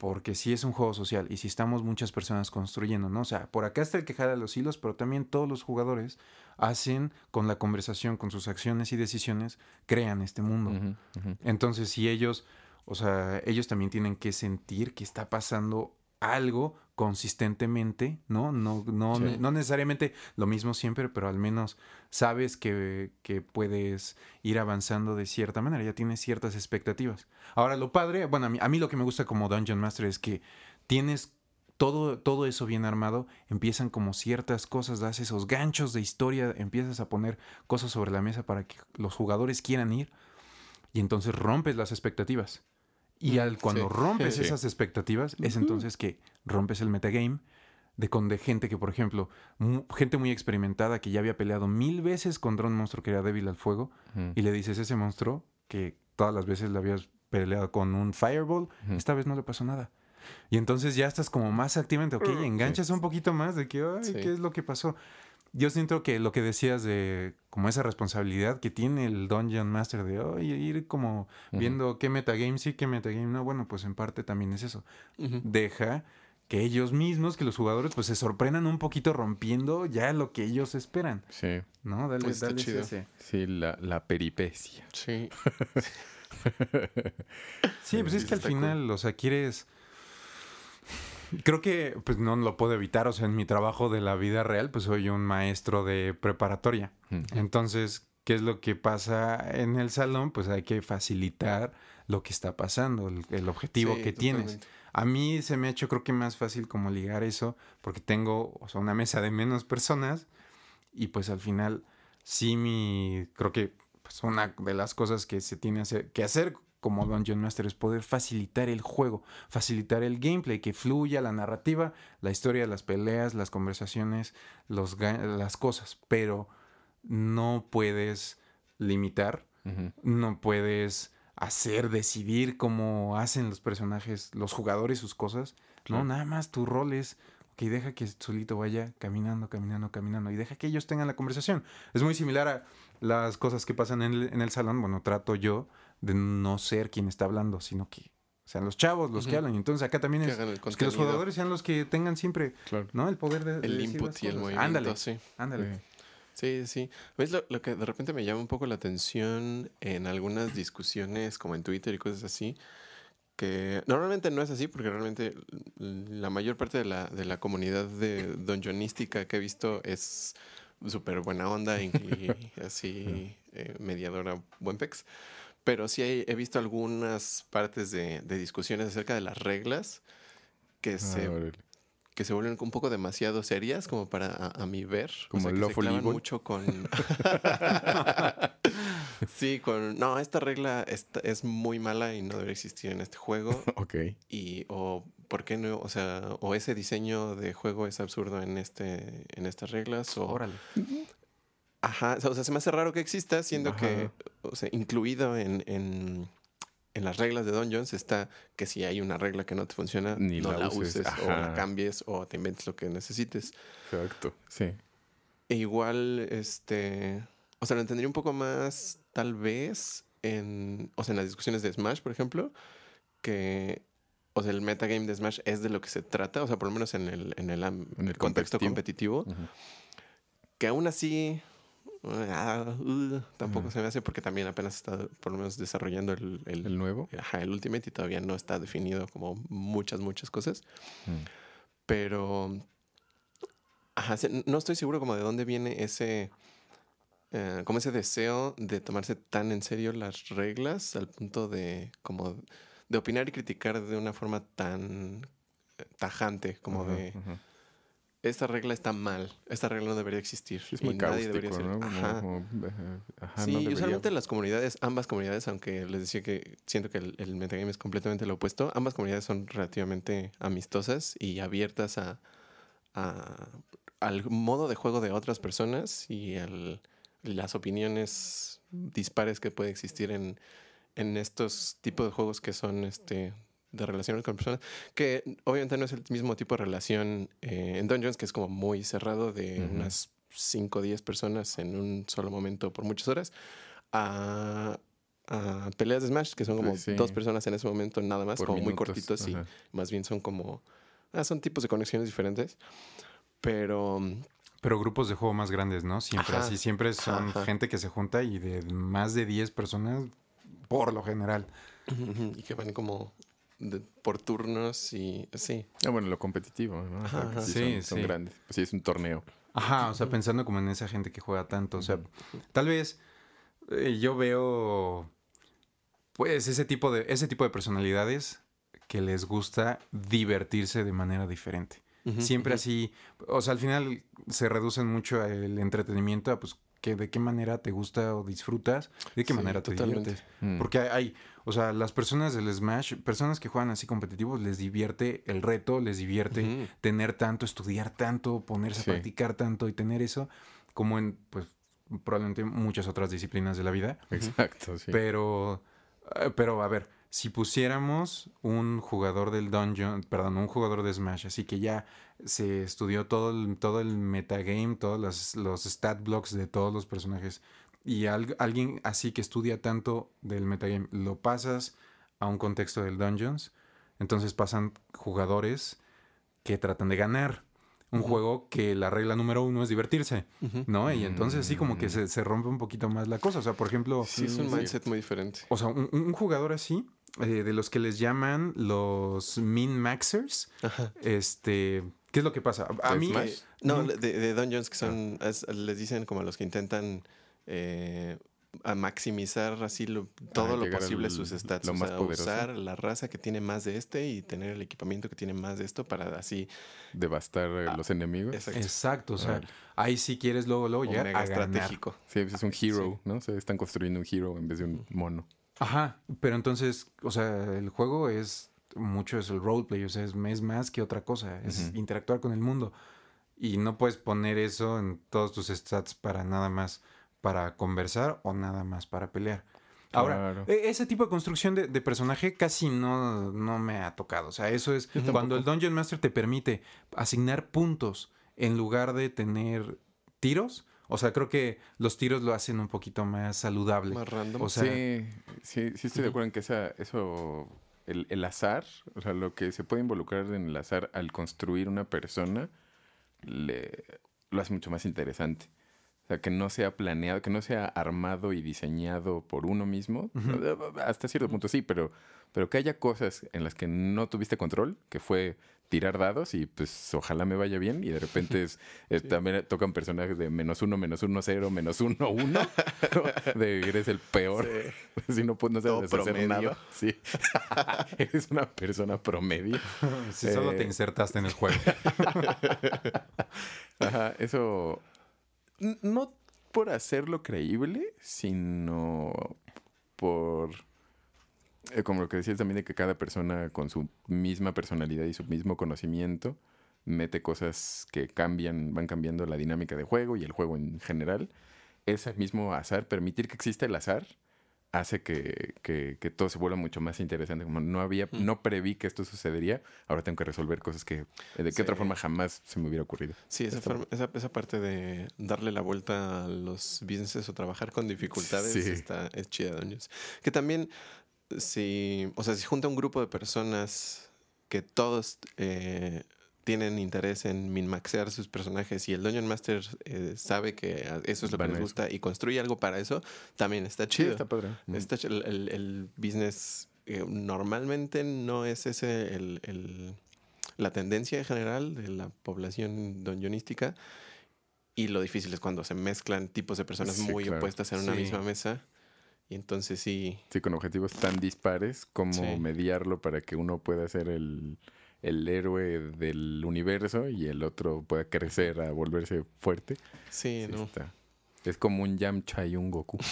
porque sí es un juego social y si estamos muchas personas construyendo, ¿no? O sea, por acá está el que jala los hilos, pero también todos los jugadores hacen con la conversación, con sus acciones y decisiones, crean este mundo. Entonces, si ellos, o sea, ellos también tienen que sentir que está pasando algo consistentemente, ¿no? No, no, Sí. no necesariamente lo mismo siempre, pero al menos sabes que, que puedes ir avanzando de cierta manera, ya tienes ciertas expectativas. Ahora, lo padre, bueno, a mí, a mí lo que me gusta como Dungeon Master es que tienes todo, todo eso bien armado, empiezan como ciertas cosas, das esos ganchos de historia, empiezas a poner cosas sobre la mesa para que los jugadores quieran ir y entonces rompes las expectativas. Y Mm, al, cuando sí. rompes Sí. esas expectativas, es entonces que rompes el metagame de, con, de gente que, por ejemplo, mu- gente muy experimentada que ya había peleado mil veces contra un monstruo que era débil al fuego, y le dices ese monstruo que todas las veces le habías peleado con un fireball, esta vez no le pasó nada. Y entonces ya estás como más activamente, ok, enganchas un poquito más de que, ay, Sí. ¿qué es lo que pasó? Yo siento que lo que decías de como esa responsabilidad que tiene el Dungeon Master de "Ay, ir como viendo qué metagame sí, qué metagame no, bueno, pues en parte también es eso. Deja que ellos mismos, que los jugadores, pues se sorprendan un poquito rompiendo ya lo que ellos esperan. Sí. ¿No? Dale, Está dale chido. ese- Sí, la, la peripecia. Sí. Sí, pues es que al final, o sea, quieres... Creo que pues no lo puedo evitar, o sea, en mi trabajo de la vida real, pues soy un maestro de preparatoria. Mm. Entonces, ¿qué es lo que pasa en el salón? Pues hay que facilitar lo que está pasando, el, el objetivo Sí, que tienes. A mí se me ha hecho creo que más fácil como ligar eso, porque tengo, o sea, una mesa de menos personas y pues al final sí mi, creo que pues una de las cosas que se tiene hacer- que hacer como Dungeon Master es poder facilitar el juego, facilitar el gameplay, que fluya la narrativa, la historia, las peleas, las conversaciones, los, las cosas, pero no puedes limitar no puedes hacer, decidir cómo hacen los personajes, los jugadores sus cosas. No, nada más tu rol es, ok, deja que solito vaya caminando, caminando, caminando y deja que ellos tengan la conversación. Es muy similar a las cosas que pasan en el, en el salón. Bueno, trato yo de no ser quien está hablando, sino que sean los chavos los que hablan. Y entonces acá también Que es el pues, que los jugadores sean los que tengan siempre, Claro. ¿no? El poder de, de El decir input las y el movimiento, Ándale, sí. ándale. Sí, sí. ¿Ves lo, lo que de repente me llama un poco la atención en algunas discusiones como en Twitter y cosas así? Que normalmente no es así porque realmente la mayor parte de la, de la comunidad de donjonística que he visto es súper buena onda y, y así eh, mediadora buen pex. Pero sí hay- he visto algunas partes de, de discusiones acerca de las reglas que se Ah, órale. que se vuelven un poco demasiado serias como para a, a mi ver. Como o sea, que se clavan Evil. mucho con Sí, con no, esta regla esta- es muy mala y no debe existir en este juego Ok. y o por qué no, o sea, o ese diseño de juego es absurdo en este en estas reglas o Órale. Ajá, o sea, se me hace raro que exista siendo que o sea, incluido en, en en las reglas de Dungeons está que si hay una regla que no te funciona, Ni no la la, uses, uses, o la cambies o te inventes lo que necesites. Exacto. Sí. E igual, este. O sea, lo entendería un poco más, tal vez, en. O sea, en las discusiones de Smash, por ejemplo. Que. O sea, el metagame de Smash es de lo que se trata. O sea, por lo menos en el, en el, am- En el contexto competitivo. Que aún así. Ah, uh, tampoco se me hace porque también apenas está, por lo menos, desarrollando el, el, El nuevo. ajá, el Ultimate y todavía no está definido como muchas, muchas cosas. Mm. Pero. Ajá, no estoy seguro como de dónde viene ese. eh, como ese deseo de tomarse tan en serio las reglas al punto de. como. de opinar y criticar de una forma tan eh, tajante, como de. Esta regla está mal, esta regla no debería existir. Es y nadie debería ser- Ajá. como, ajá, sí, no y usualmente las comunidades, ambas comunidades, aunque les decía que siento que el, el metagame es completamente lo opuesto, ambas comunidades son relativamente amistosas y abiertas a, a- al modo de juego de otras personas y al- las opiniones dispares que puede existir en, en estos tipos de juegos que son este de relaciones con personas, que obviamente no es el mismo tipo de relación eh, en Dungeons, que es como muy cerrado de unas 5 o 10 personas en un solo momento por muchas horas, a, a peleas de Smash, que son como sí. dos personas en ese momento nada más, por como muy cortitos y más bien son como... ah, son tipos de conexiones diferentes, pero... Pero grupos de juego más grandes, ¿no? Siempre Ajá. así, siempre son Ajá. gente que se junta y de más de 10 personas por lo general. y que van como de- por turnos y sí. Ah, bueno, lo competitivo, ¿no? O sea, Ajá, sí, Sí, son, son sí. grandes. Pues sí, es un torneo. Ajá, o sea, pensando como en esa gente que juega tanto. O sea, tal vez eh, yo veo pues ese tipo de, ese tipo de personalidades que les gusta divertirse de manera diferente. Siempre así, o sea, al final se reducen mucho el entretenimiento a pues que de qué manera te gusta o disfrutas, de qué Sí, manera te totalmente. diviertes. Mm. Porque hay, hay, o sea, las personas del Smash, personas que juegan así competitivos, les divierte el reto, les divierte tener tanto, estudiar tanto, ponerse Sí. a practicar tanto y tener eso, como en, pues, probablemente muchas otras disciplinas de la vida. Exacto, sí. Pero, eh, pero a ver, si pusiéramos un jugador del Dungeon, perdón, un jugador de Smash, así que ya se estudió todo el, todo el metagame, todos los, los stat blocks de todos los personajes, y al- alguien así que estudia tanto del metagame, lo pasas a un contexto del Dungeons, entonces pasan jugadores que tratan de ganar. Un juego que la regla número uno es divertirse, ¿no? Y entonces sí como que se, se rompe un poquito más la cosa. O sea, por ejemplo... Sí, es un mindset muy diferente. O sea, un, un jugador así, eh, de los que les llaman los min-maxers, este... ¿Qué es lo que pasa? A ¿De mí... Smash? No, de, de dungeons que son, es- les dicen como a los que intentan eh, a maximizar así lo- todo lo posible al- sus stats. lo o más sea, poderoso. usar la raza que tiene más de este y tener el equipamiento que tiene más de esto para así. Devastar eh, los enemigos. Exacto. Exacto, o sea, ahí sí quieres luego, luego O llegar mega a ganar. estratégico. Sí, pues es un hero, ¿no? Se están construyendo un hero en vez de un mono. Ajá, pero entonces, o sea, el juego es mucho es el roleplay, o sea, es, es más que otra cosa, es interactuar con el mundo. Y no puedes poner eso en todos tus stats para nada más para conversar o nada más para pelear. Ahora, Claro. e- ese tipo de construcción de, de personaje casi no, no me ha tocado. O sea, eso es cuando el Dungeon Master te permite asignar puntos en lugar de tener tiros. O sea, creo que los tiros lo hacen un poquito más saludable. Más random. O sea, sí, sí, sí estoy de acuerdo en que esa, eso, el, el azar, o sea, lo que se puede involucrar en el azar al construir una persona, le, lo hace mucho más interesante. O sea, que no sea planeado, que no sea armado y diseñado por uno mismo. Hasta cierto punto sí, pero, pero que haya cosas en las que no tuviste control, que fue tirar dados y pues ojalá me vaya bien y de repente es, es- también tocan personajes de menos uno, menos uno, cero, menos uno, uno. de eres el peor. si no, pues no Todo sabes hacer promedio. nada. Sí. eres una persona promedio. si solo te Eh, insertaste en el juego. Ajá, eso. No por hacerlo creíble, sino por. eh, como lo que decías también de que cada persona con su misma personalidad y su mismo conocimiento mete cosas que cambian, van cambiando la dinámica de juego y el juego en general. Ese mismo azar, permitir que exista el azar, hace que, que- que todo se vuelva mucho más interesante. Como no había, Mm. no preví que esto sucedería, ahora tengo que resolver cosas que de qué Sí. otra forma jamás se me hubiera ocurrido. Sí, esa, forma- esa, esa parte de darle la vuelta a los businesses o trabajar con dificultades Sí. está, es chida, Dungeons. Que también, si, o sea, si junta un grupo de personas que todos eh, tienen interés en minmaxear sus personajes y el Dungeon Master eh, sabe que eso es lo que Van les eso. gusta y construye algo para eso, también está Sí, chido. está padre. Está ch- el, el- el business eh, normalmente no es ese el, el- la tendencia en general de la población donjonística y lo difícil es cuando se mezclan tipos de personas Sí, muy claro. opuestas en una Sí. misma mesa y entonces sí Sí, con objetivos tan dispares, como Sí. mediarlo para que uno pueda ser el, el héroe del universo y el otro pueda crecer a volverse fuerte. sí, Sí, no está. Es como un Yamcha y un Goku.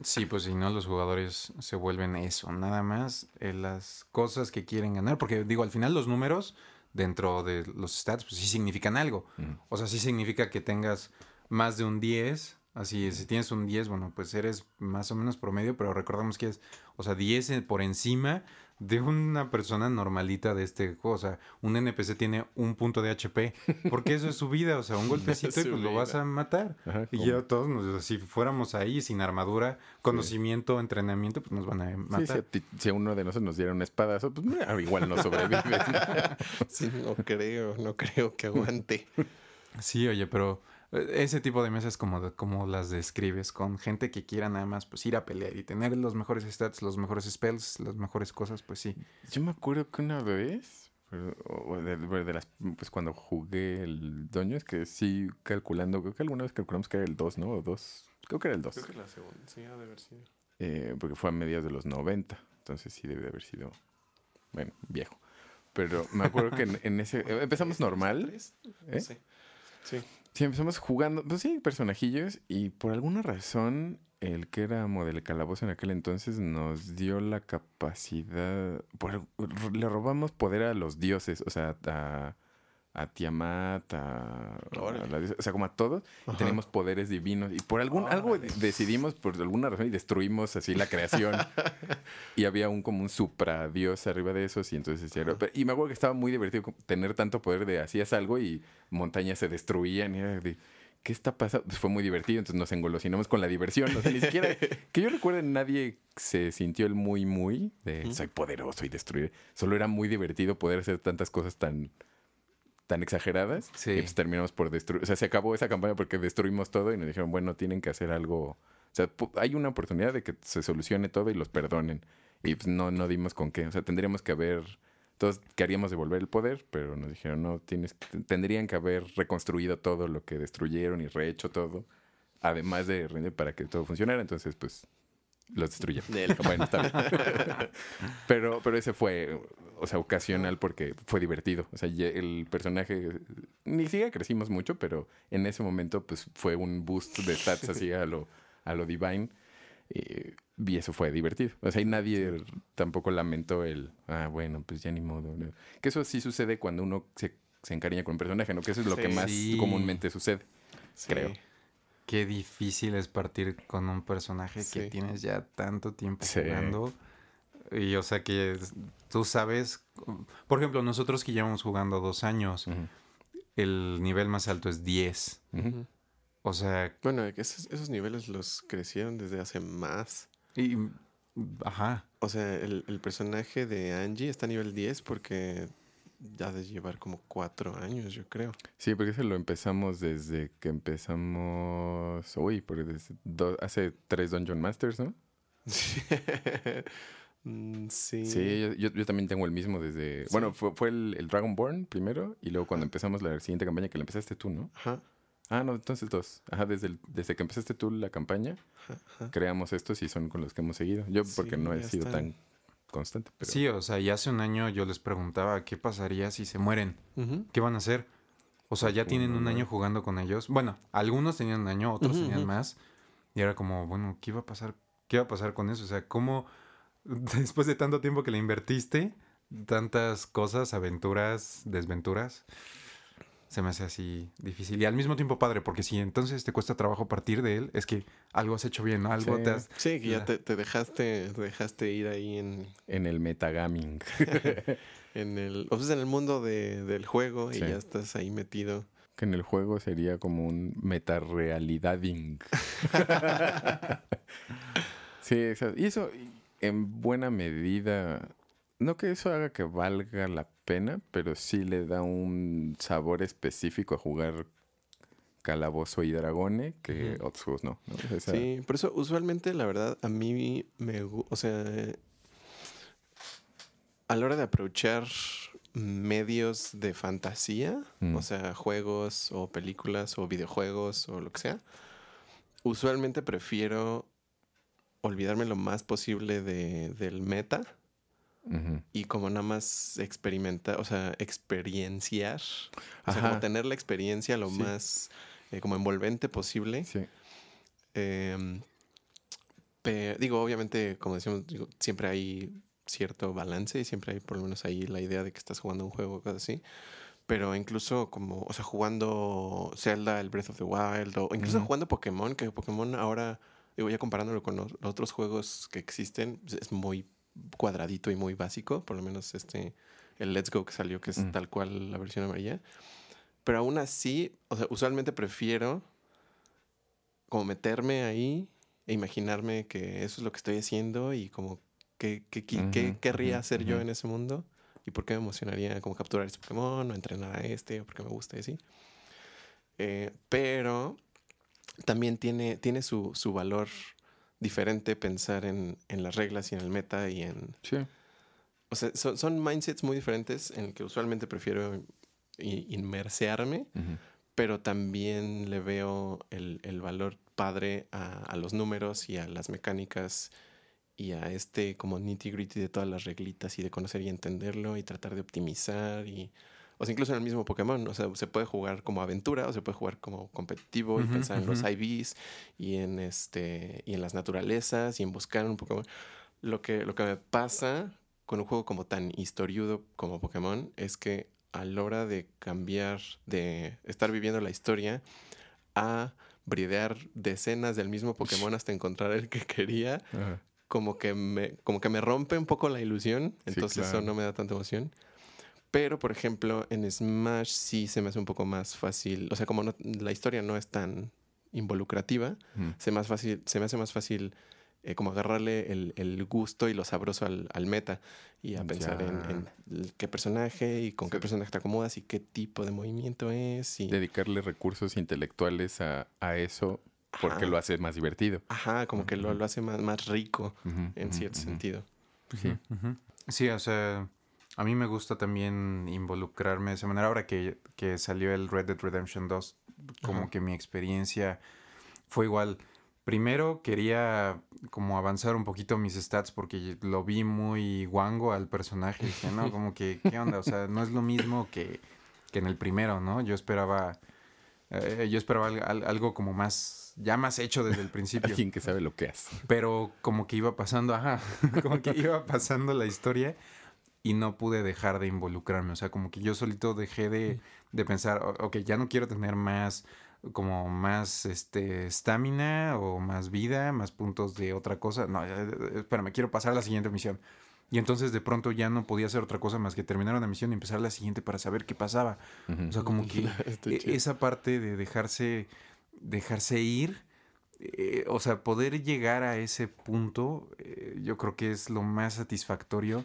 Sí, pues si no, los jugadores se vuelven eso, nada más eh, las cosas que quieren ganar. Porque digo, al final los números dentro de los stats, pues sí significan algo. O sea, sí significa que tengas más de un 10. Así, si tienes un 10, bueno, pues eres más o menos promedio, pero recordamos que es, o sea, 10 en- por encima de una persona normalita de este juego. O sea, un NPC tiene un punto de HP, porque eso es su vida. O sea, un golpecito y pues lo vas a matar. Ajá, Y ya todos, nos- si fuéramos ahí sin armadura, conocimiento, entrenamiento, pues nos van a Sí, matar. si, a ti- si a uno de nosotros nos diera un espadazo, pues mira, igual no sobrevive. sí, no creo no creo que aguante Sí, oye, pero ese tipo de mesas como, de- como las describes, con gente que quiera nada más pues ir a pelear y tener los mejores stats, los mejores spells, las mejores cosas, pues sí. Yo me acuerdo que una vez, de, de- las, pues cuando jugué el Doño, es que sí calculando, creo que alguna vez calculamos que era el 2, ¿no? O 2, creo que era el 2. creo que la segunda sí ha de haber sido eh, porque fue a mediados de los 90, entonces sí debe de haber sido, bueno, viejo. Pero me acuerdo que en, en ese, empezamos normal, ¿Eh? sé. sí sí, empezamos jugando, pues sí, personajillos, y por alguna razón, el que era modelo calabozo en aquel entonces nos dio la capacidad, por- le robamos poder a los dioses, o sea, a, a Tiamat, a, a la o sea, como a todos, y Ajá. teníamos poderes divinos. Y por algún, algo decidimos, por alguna razón, y destruimos así la creación. y había un como un supradios arriba de esos, y entonces era- pero- Y me acuerdo que estaba muy divertido tener tanto poder de hacías algo y montañas se destruían, y era de, ¿qué está pasando? Pues fue muy divertido, entonces nos engolosinamos con la diversión. O sea, ni siquiera, que yo recuerde, nadie se sintió el muy, muy de soy poderoso y destruir. Solo era muy divertido poder hacer tantas cosas tan, tan exageradas. Sí. Y pues terminamos por destruir. O sea, se acabó esa campaña porque destruimos todo y nos dijeron, bueno, tienen que hacer algo. O sea, hay una oportunidad de que se solucione todo y los perdonen. Y pues no, no dimos con qué. O sea, tendríamos que haber. Todos queríamos devolver el poder, pero nos dijeron, no, tienes, tendrían que haber reconstruido todo lo que destruyeron y rehecho todo. Además de rendir para que todo funcionara. Entonces, pues, los destruyeron. Del- Bueno, está bien. pero, pero ese fue, o sea, ocasional porque fue divertido. O sea, el personaje, ni siquiera crecimos mucho, pero en ese momento, pues, fue un boost de stats así a lo, a lo divine. Y, y eso fue divertido. O sea, y nadie tampoco lamentó el, ah, bueno, pues ya ni modo. ¿no? Que eso sí sucede cuando uno se, se encariña con un personaje, ¿no? Que eso es lo que Sí. más Sí. comúnmente sucede. Sí. creo. Qué difícil es partir con un personaje que tienes ya tanto tiempo Sí. jugando. Y o sea que tú sabes, por ejemplo, nosotros que llevamos jugando dos años, el nivel más alto es 10. Ujú. O sea, Bueno, esos, esos niveles los crecieron desde hace más. y, ajá. O sea, el, el personaje de Angie está a nivel 10 porque ya de llevar como cuatro años, yo creo. Sí, porque ese lo empezamos desde que empezamos. Uy, porque desde do- hace tres Dungeon Masters, ¿no? Mm, sí. Sí, yo, yo- yo también tengo el mismo desde. Bueno, fue, fue el, el Dragonborn primero y luego cuando empezamos la siguiente campaña que la empezaste tú, ¿no? Ajá. Ah, no, entonces dos. Ajá, desde, el- desde que empezaste tú la campaña, ajá, creamos estos y son con los que hemos seguido. Yo, porque no he sido están. tan constante. Pero... Sí, o sea, ya hace un año yo les preguntaba qué pasaría si se mueren. Ujú. ¿Qué van a hacer? O sea, ya tienen un año jugando con ellos. Bueno, algunos tenían un año, otros Ujú, tenían ujú. más. Y era como, bueno, ¿qué iba a pasar? ¿Qué iba a pasar con eso? O sea, ¿cómo después de tanto tiempo que le invertiste, tantas cosas, aventuras, desventuras, se me hace así difícil. Y al mismo tiempo padre, porque si entonces te cuesta trabajo partir de él, es que algo has hecho bien, ¿no? Algo Sí. te has... Sí, que ya te, te dejaste, te dejaste ir ahí en, En el metagaming. en el, o sea, en el mundo de- del juego y ya estás ahí metido. que en el juego sería como un metarealidading. sí, exacto. Y eso, en buena medida, no que eso haga que valga la pena, pero sí le da un sabor específico a jugar Calabozo y Dragone que juegos no. Sí, por eso usualmente la verdad a mí me, o sea, a la hora de aprovechar medios de fantasía, Mm. o sea, juegos o películas o videojuegos o lo que sea, usualmente prefiero olvidarme lo más posible de, del meta ujú. y como nada más experimentar, o sea, experienciar, o sea, como tener la experiencia lo Sí. más eh, como envolvente posible. Sí. Eh, pe- digo, obviamente, como decimos, digo, siempre hay cierto balance y siempre hay por lo menos ahí la idea de que estás jugando un juego o cosas así. Pero incluso como, o sea, jugando Zelda, el Breath of the Wild, o incluso Ujú. jugando Pokémon, que Pokémon ahora, digo, ya comparándolo con los, los otros juegos que existen, pues, es muy cuadradito y muy básico, por lo menos este, el Let's Go que salió, que es Mm. tal cual la versión amarilla. Pero aún así, o sea, usualmente prefiero como meterme ahí e imaginarme que eso es lo que estoy haciendo y como qué, qué, querría hacer yo en ese mundo y por qué me emocionaría como capturar este Pokémon o entrenar a este o porque me gusta y así. Eh, pero también tiene, tiene su, su valor diferente pensar en, en las reglas y en el meta y en... Sí. O sea, son, son mindsets muy diferentes en el que usualmente prefiero inmersearme Ujú. pero también le veo el, el valor padre a, a los números y a las mecánicas y a este como nitty gritty de todas las reglitas y de conocer y entenderlo y tratar de optimizar y o sea incluso en el mismo Pokémon o sea se puede jugar como aventura o se puede jugar como competitivo y pensar en los. IVs y en este y en las naturalezas y en buscar un Pokémon lo que lo que me pasa con un juego como tan historiudo como Pokémon es que a la hora de cambiar, de estar viviendo la historia, a bridear decenas del mismo Pokémon hasta encontrar el que quería, Ajá. como que me, como que me rompe un poco la ilusión. Sí, Entonces claro. eso no me da tanta emoción. Pero, por ejemplo, en Smash sí se me hace un poco más fácil. O sea, como no- la historia no es tan involucrativa, Mm. se, más fácil, se me hace más fácil eh, como agarrarle el, el gusto y lo sabroso al, al meta y a pensar en, qué personaje y con qué personaje te acomodas y qué tipo de movimiento es. Y, Dedicarle recursos intelectuales a, a eso porque Ajá. lo hace más divertido. Ajá, como que lo, lo hace más, más rico en cierto sentido. Sí. Sí, o sea, a mí me gusta también involucrarme de esa manera. Ahora que, que salió el Red Dead Redemption 2, como Ajá. que mi experiencia fue igual. Primero quería como avanzar un poquito mis stats porque lo vi muy guango al personaje. Dije, no, como que, ¿qué onda? O sea, no es lo mismo que, que en el primero, ¿no? Yo esperaba, eh, yo esperaba al- al- algo como más, ya más hecho desde el principio. Alguien que sabe lo que hace. Pero como que iba pasando, ajá, como que iba pasando la historia y no pude dejar de involucrarme. O sea, como que yo solito dejé de, de pensar, "O- ok, ya no quiero tener más, como más, este, estamina o más vida, más puntos de otra cosa. No, eh, espérame, quiero pasar a la siguiente misión. Y entonces de pronto ya no podía hacer otra cosa más que terminar una misión y empezar la siguiente para saber qué pasaba. O sea, como que e- esa parte de dejarse, dejarse ir, eh, o sea, poder llegar a ese punto, eh, yo creo que es lo más satisfactorio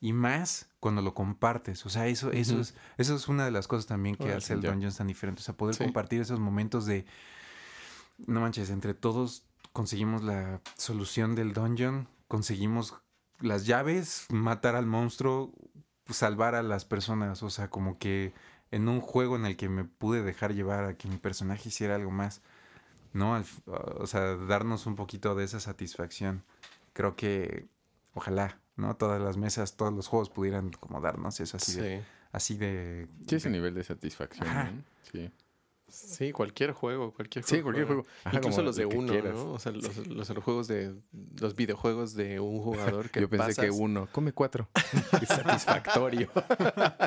y más cuando lo compartes. O sea, eso, eso es, eso es una de las cosas también que hace el. Dungeons tan diferente. O sea, poder Sí. compartir esos momentos de, no manches, entre todos conseguimos la solución del dungeon, conseguimos las llaves, matar al monstruo, salvar a las personas. O sea, como que en un juego en el que me pude dejar llevar a que mi personaje hiciera algo más, ¿no? Al o sea, darnos un poquito de esa satisfacción. Creo que, ojalá, ¿no? Todas las mesas, todos los juegos pudieran como darnos eso así de... Sí. Así de... Sí, ese nivel de satisfacción. Ajá. ¿no? Sí. Sí, cualquier juego, cualquier Sí, juego. cualquier ¿verdad? juego. Ajá, Incluso los de uno, quieras. ¿no? O sea, los, los, los juegos de... Los videojuegos de un jugador que Yo pensé que uno, come cuatro. Es satisfactorio.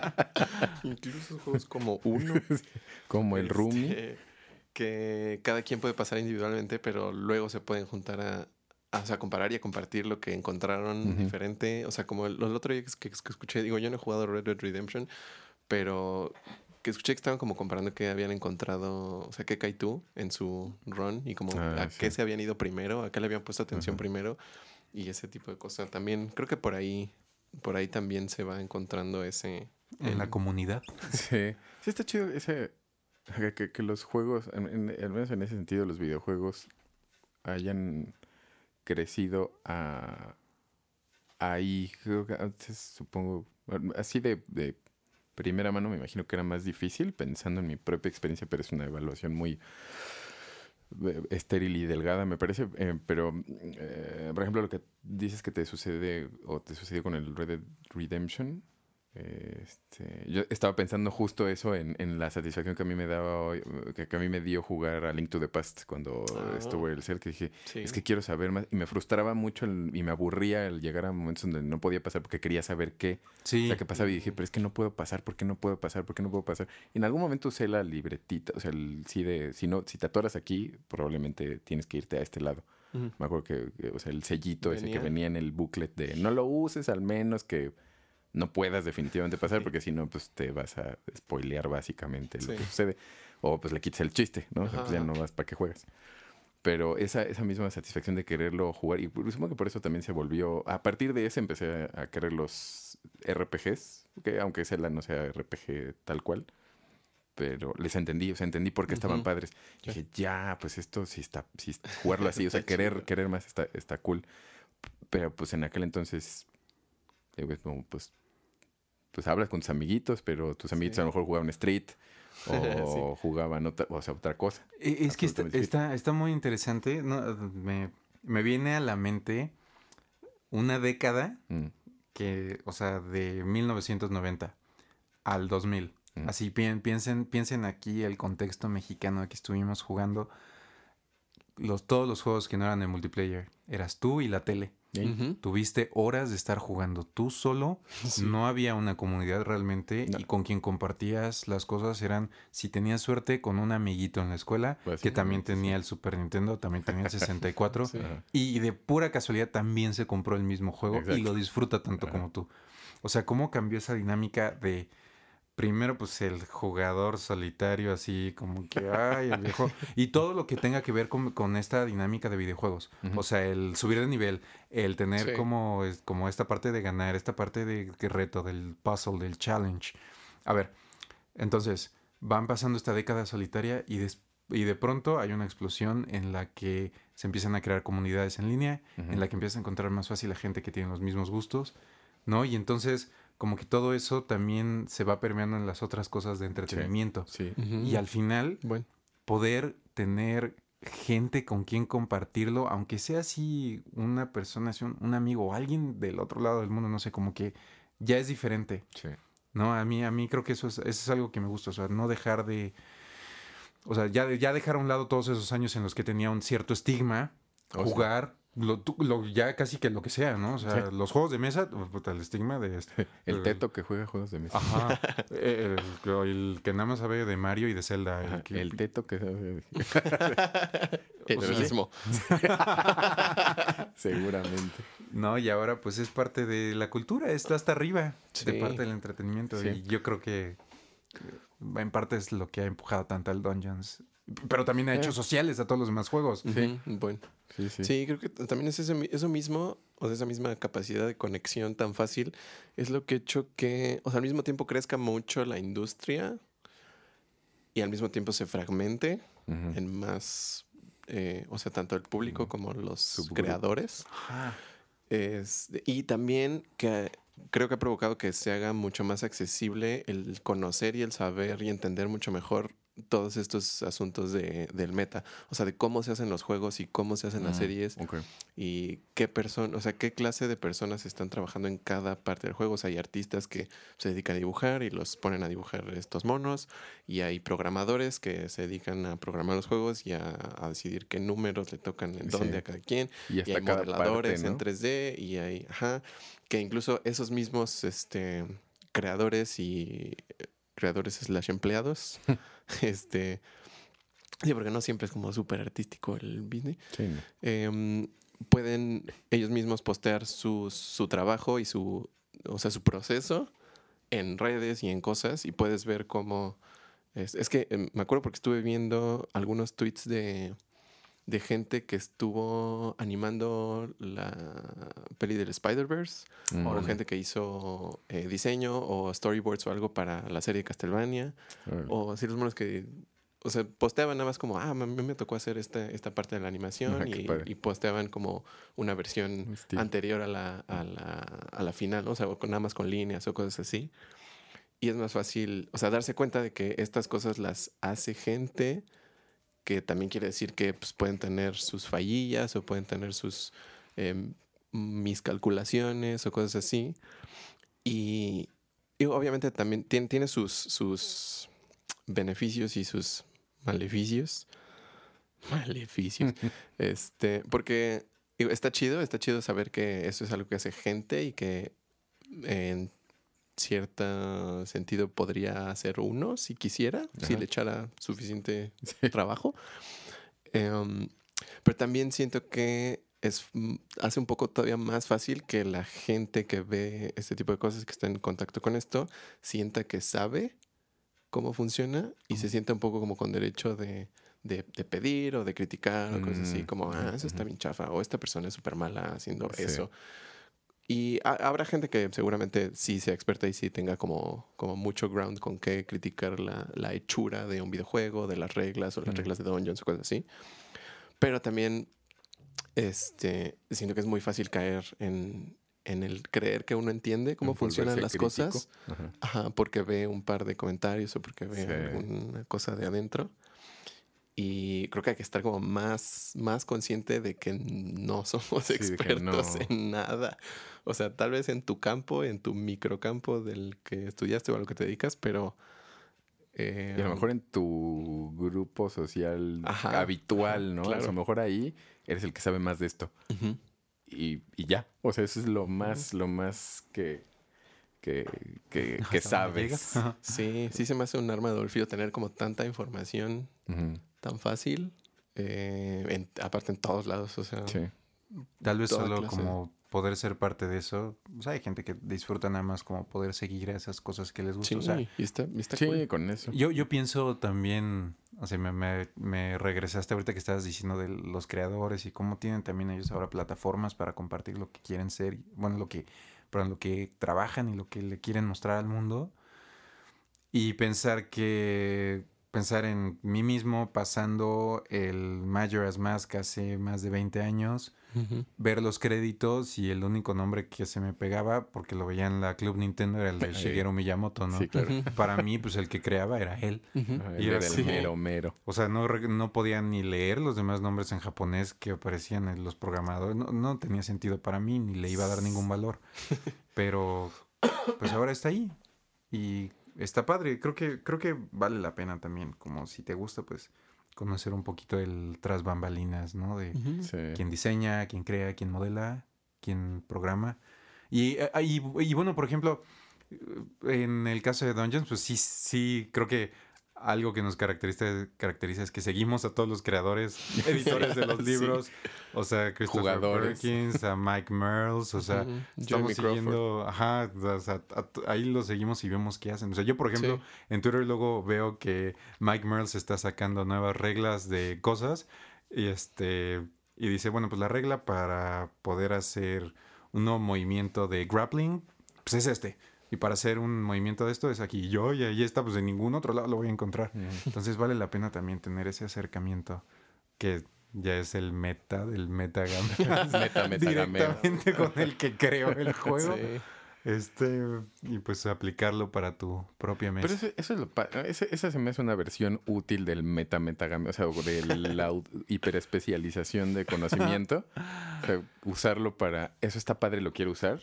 Incluso juegos como uno. Como el este, roomie. Que cada quien puede pasar individualmente, pero luego se pueden juntar a... a, o sea, comparar y a compartir lo que encontraron diferente. O sea, como el, el otro día que, que- que escuché, digo, yo no he jugado Red Dead Redemption, pero que escuché que estaban como comparando qué habían encontrado, o sea, qué Kaitu en su run y como Ah, a sí. qué se habían ido primero, a qué le habían puesto atención primero y ese tipo de cosas. También creo que por ahí, por ahí también se va encontrando ese... En la comunidad. Sí. Sí, está chido ese. Que, que- que los juegos, en- en- al menos en ese sentido, los videojuegos hayan crecido a. Ahí, supongo. Así de, de primera mano me imagino que era más difícil, pensando en mi propia experiencia, pero es una evaluación muy eh, estéril y delgada, me parece. eh, pero, eh, por ejemplo, lo que dices que te sucede o te sucedió con el Red Redemption. Este, yo estaba pensando justo eso en, en la satisfacción que a mí me daba hoy, que, que a mí me dio jugar a Link to the Past cuando Ah. estuvo el cel, que dije, Sí. es que quiero saber más. Y me frustraba mucho el- y me aburría el llegar a momentos donde no podía pasar porque quería saber qué. Sí. O sea, qué pasaba y dije, pero es que no puedo pasar, ¿por qué no puedo pasar? ¿Por qué no puedo pasar? Y en algún momento usé la libretita, o sea, el, sí de, si no, si te atoras aquí, probablemente tienes que irte a este lado. Me acuerdo que, o sea, el sellito ese que venía en el booklet de no lo uses al menos que no puedas definitivamente pasar porque si no, pues te vas a spoilear básicamente lo que sucede. O pues le quitas el chiste, ¿no? O sea, Ajá, pues ya ajá. no vas para qué juegas. Pero esa, esa misma satisfacción de quererlo jugar, y supongo que por eso también se volvió. A partir de ese empecé a, querer los RPGs, que aunque Zelda no sea RPG tal cual, pero les entendí, o sea, entendí por qué estaban padres. Sí. Dije, ya, pues esto sí está, sí, jugarlo así, o sea, querer, querer más está, está cool. Pero pues en aquel entonces, pues, pues hablas con tus amiguitos, pero tus amiguitos Sí. a lo mejor jugaban Street o jugaban otra, o sea, otra cosa. Eh, Es que está, está, está muy interesante. ¿no? Me, me viene a la mente una década Mm, que, o sea, de 1990 al 2000. Mm. Así pien- piensen, piensen aquí el contexto mexicano que estuvimos jugando. Los, todos los juegos que no eran de multiplayer. Eras tú y la tele. Tuviste horas de estar jugando tú solo. Sí. No había una comunidad realmente. No. Y con quien compartías las cosas eran, si tenías suerte, con un amiguito en la escuela Pues que sí, también tenía el Super Nintendo, también tenía el 64. Sí. Ajá. Y de pura casualidad también se compró el mismo juego y lo disfruta tanto Ajá. como tú. O sea, cómo cambió esa dinámica de primero pues el jugador solitario así como que ay el viejo y todo lo que tenga que ver con, con esta dinámica de videojuegos Ujú. o sea el subir de nivel el tener Sí. como es- como esta parte de ganar esta parte de, de reto del puzzle del challenge a ver entonces van pasando esta década solitaria y y de pronto hay una explosión en la que se empiezan a crear comunidades en línea en la que empiezas a encontrar más fácil a gente que tiene los mismos gustos, ¿no? Y entonces, como que todo eso también se va permeando en las otras cosas de entretenimiento. Sí. Y al final, Bueno, poder tener gente con quien compartirlo, aunque sea así una persona, así un, un amigo o alguien del otro lado del mundo, no sé, como que ya es diferente. Sí. No, a mí, a mí creo que eso es, eso es algo que me gusta, o sea, no dejar de, o sea, ya, ya dejar a un lado todos esos años en los que tenía un cierto estigma, sí. jugar, lo, tú- lo- ya casi que lo que sea, ¿no? O sea, Sí. los juegos de mesa, oh, puta, el estigma de este. El teto que juega juegos de mesa. Ajá. el, el- el que nada más sabe de Mario y de Zelda. Ajá, El, que- El teto que sabe- el sea, mismo. Seguramente. No, y ahora pues es parte de la cultura, está hasta arriba de parte del entretenimiento. Sí. Y yo creo que eh, en parte es lo que ha empujado tanto al Dungeons. Pero también ha hecho Eh. sociales a todos los demás juegos. Ujú, Bueno. Sí, sí. Sí, creo que también es ese eso mismo, o sea, esa misma capacidad de conexión tan fácil, es lo que ha hecho que, o sea, al mismo tiempo crezca mucho la industria y al mismo tiempo se fragmente en más, eh, o sea, tanto el público como los Subgrupos. creadores. Ah, Es- y también que creo que ha provocado que se haga mucho más accesible el conocer y el saber y entender mucho mejor todos estos asuntos de, del meta. O sea, de cómo se hacen los juegos y cómo se hacen las Mm, series y qué persona, o sea, qué clase de personas están trabajando en cada parte del juego. O sea, hay artistas que se dedican a dibujar y los ponen a dibujar estos monos, y hay programadores que se dedican a programar los juegos y a, a decidir qué números le tocan en Sí. dónde a cada quien. Y Y hay modeladores parte, ¿no? en 3D y hay, ajá, que incluso esos mismos este, creadores y creadores slash empleados, este, sí, porque no siempre es como súper artístico el business, Sí, em, pueden ellos mismos postear su, su trabajo y su, o sea, su proceso en redes y en cosas y puedes ver cómo... Es, es que em, me acuerdo porque estuve viendo algunos tweets de, de gente que estuvo animando la peli del Spider-Verse Mm. o gente que hizo eh, diseño o storyboards o algo para la serie de Castlevania o así los monos que o sea, posteaban nada más como, ah, a mí me tocó hacer esta, esta parte de la animación qué y, y posteaban como una versión anterior a la, a, la, a la final, ¿no? o sea, o con, nada más con líneas o cosas así. Y es más fácil, o sea, darse cuenta de que estas cosas las hace gente que también quiere decir que pues, pueden tener sus fallillas o pueden tener sus em, miscalculaciones o cosas así. Y, y obviamente también tiene, tiene sus, sus beneficios y sus maleficios. Maleficios. este, porque está chido, está chido saber que eso es algo que hace gente y que en cierto sentido podría hacer uno si quisiera, si le echara suficiente Sí. trabajo. Em, pero también siento que es, mm, hace un poco todavía más fácil que la gente que ve este tipo de cosas, que está en contacto con esto, sienta que sabe cómo funciona y se sienta un poco como con derecho de, de- de pedir o de criticar o cosas así, Mm, como, ah, eso está bien chafa, o esta persona es súper mala haciendo Sí. eso. Y ha- habrá gente que seguramente sí sea experta y sí tenga como, como mucho ground con qué criticar la, la hechura de un videojuego, de las reglas o las Ujú. reglas de Dungeons o cosas así. Pero también este, siento que es muy fácil caer en, en el creer que uno entiende cómo En funcionan las crítico. cosas. Ajá. Ajá, porque ve un par de comentarios o porque ve Sí. alguna cosa de adentro. Y creo que hay que estar como más, más consciente de que no somos Sí, expertos no. en nada. O sea, tal vez en tu campo, en tu microcampo del que estudiaste o a lo que te dedicas, pero... eh, Y a lo mejor en tu grupo social Ajá, habitual, ¿no? A lo mejor ahí eres el que sabe más de esto. Y, y ya. O sea, eso es lo más, lo más que, que, que, sabes. Sí, sí se me hace un arma de tener como tanta información Ujú. Tan fácil. eh, en- aparte en todos lados, o sea... Sí. Tal vez solo clase. como poder ser parte de eso. O sea, hay gente que disfruta nada más como poder seguir esas cosas que les Sí, gustan. O sea, y está, y está Sí, cool. con eso. yo, yo pienso también, o sea, me, me, me regresaste ahorita que estabas diciendo de los creadores y cómo tienen también ellos ahora plataformas para compartir lo que quieren ser, bueno, lo que, perdón, lo que trabajan y lo que le quieren mostrar al mundo. Y pensar que, pensar en mí mismo pasando el Majora's Mask hace más de 20 años, ver los créditos y el único nombre que se me pegaba, porque lo veía en la Club Nintendo, era el de Shigeru Miyamoto, ¿no? Sí, claro. Para mí, pues el que creaba era él. Ajá, Y era el mero mero. O sea, no, no podía ni leer los demás nombres en japonés que aparecían en los programadores. No, no tenía sentido para mí, ni le iba a dar ningún valor. Pero, pues ahora está ahí. Y está padre. Creo que, creo que vale la pena también. Como si te gusta, pues, conocer un poquito el tras bambalinas, ¿no? De. Sí. quién diseña, quién crea, quién modela, quién programa. Y, eh, y, y bueno, por ejemplo, eh, en el caso de Dungeons, pues sí, sí, creo que algo que nos caracteriza, caracteriza es que seguimos a todos los creadores, editores de los Sí. libros, o sea, Christopher Jugadores. Perkins, a Mike Merles, o sea, Ujú. estamos Jeremy Crawford. siguiendo, ajá, o sea, a- ahí los seguimos y vemos qué hacen. O sea, yo, por ejemplo, Sí. en Twitter luego veo que Mike Merles está sacando nuevas reglas de cosas y este y dice, bueno, pues la regla para poder hacer un nuevo movimiento de grappling, pues es este. Y para hacer un movimiento de esto es aquí. Yo, y ahí está, pues en ningún otro lado lo voy a encontrar. Entonces vale la pena también tener ese acercamiento que ya es el meta del metagame. Meta, metagameo. Directamente con el que creo el juego. Sí. Este, y pues aplicarlo para tu propia mesa. Pero eso, eso es lo ese- esa se me hace una versión útil del meta metagame, o sea, de la hiperespecialización de conocimiento. O sea, usarlo para eso está padre, lo quiero usar,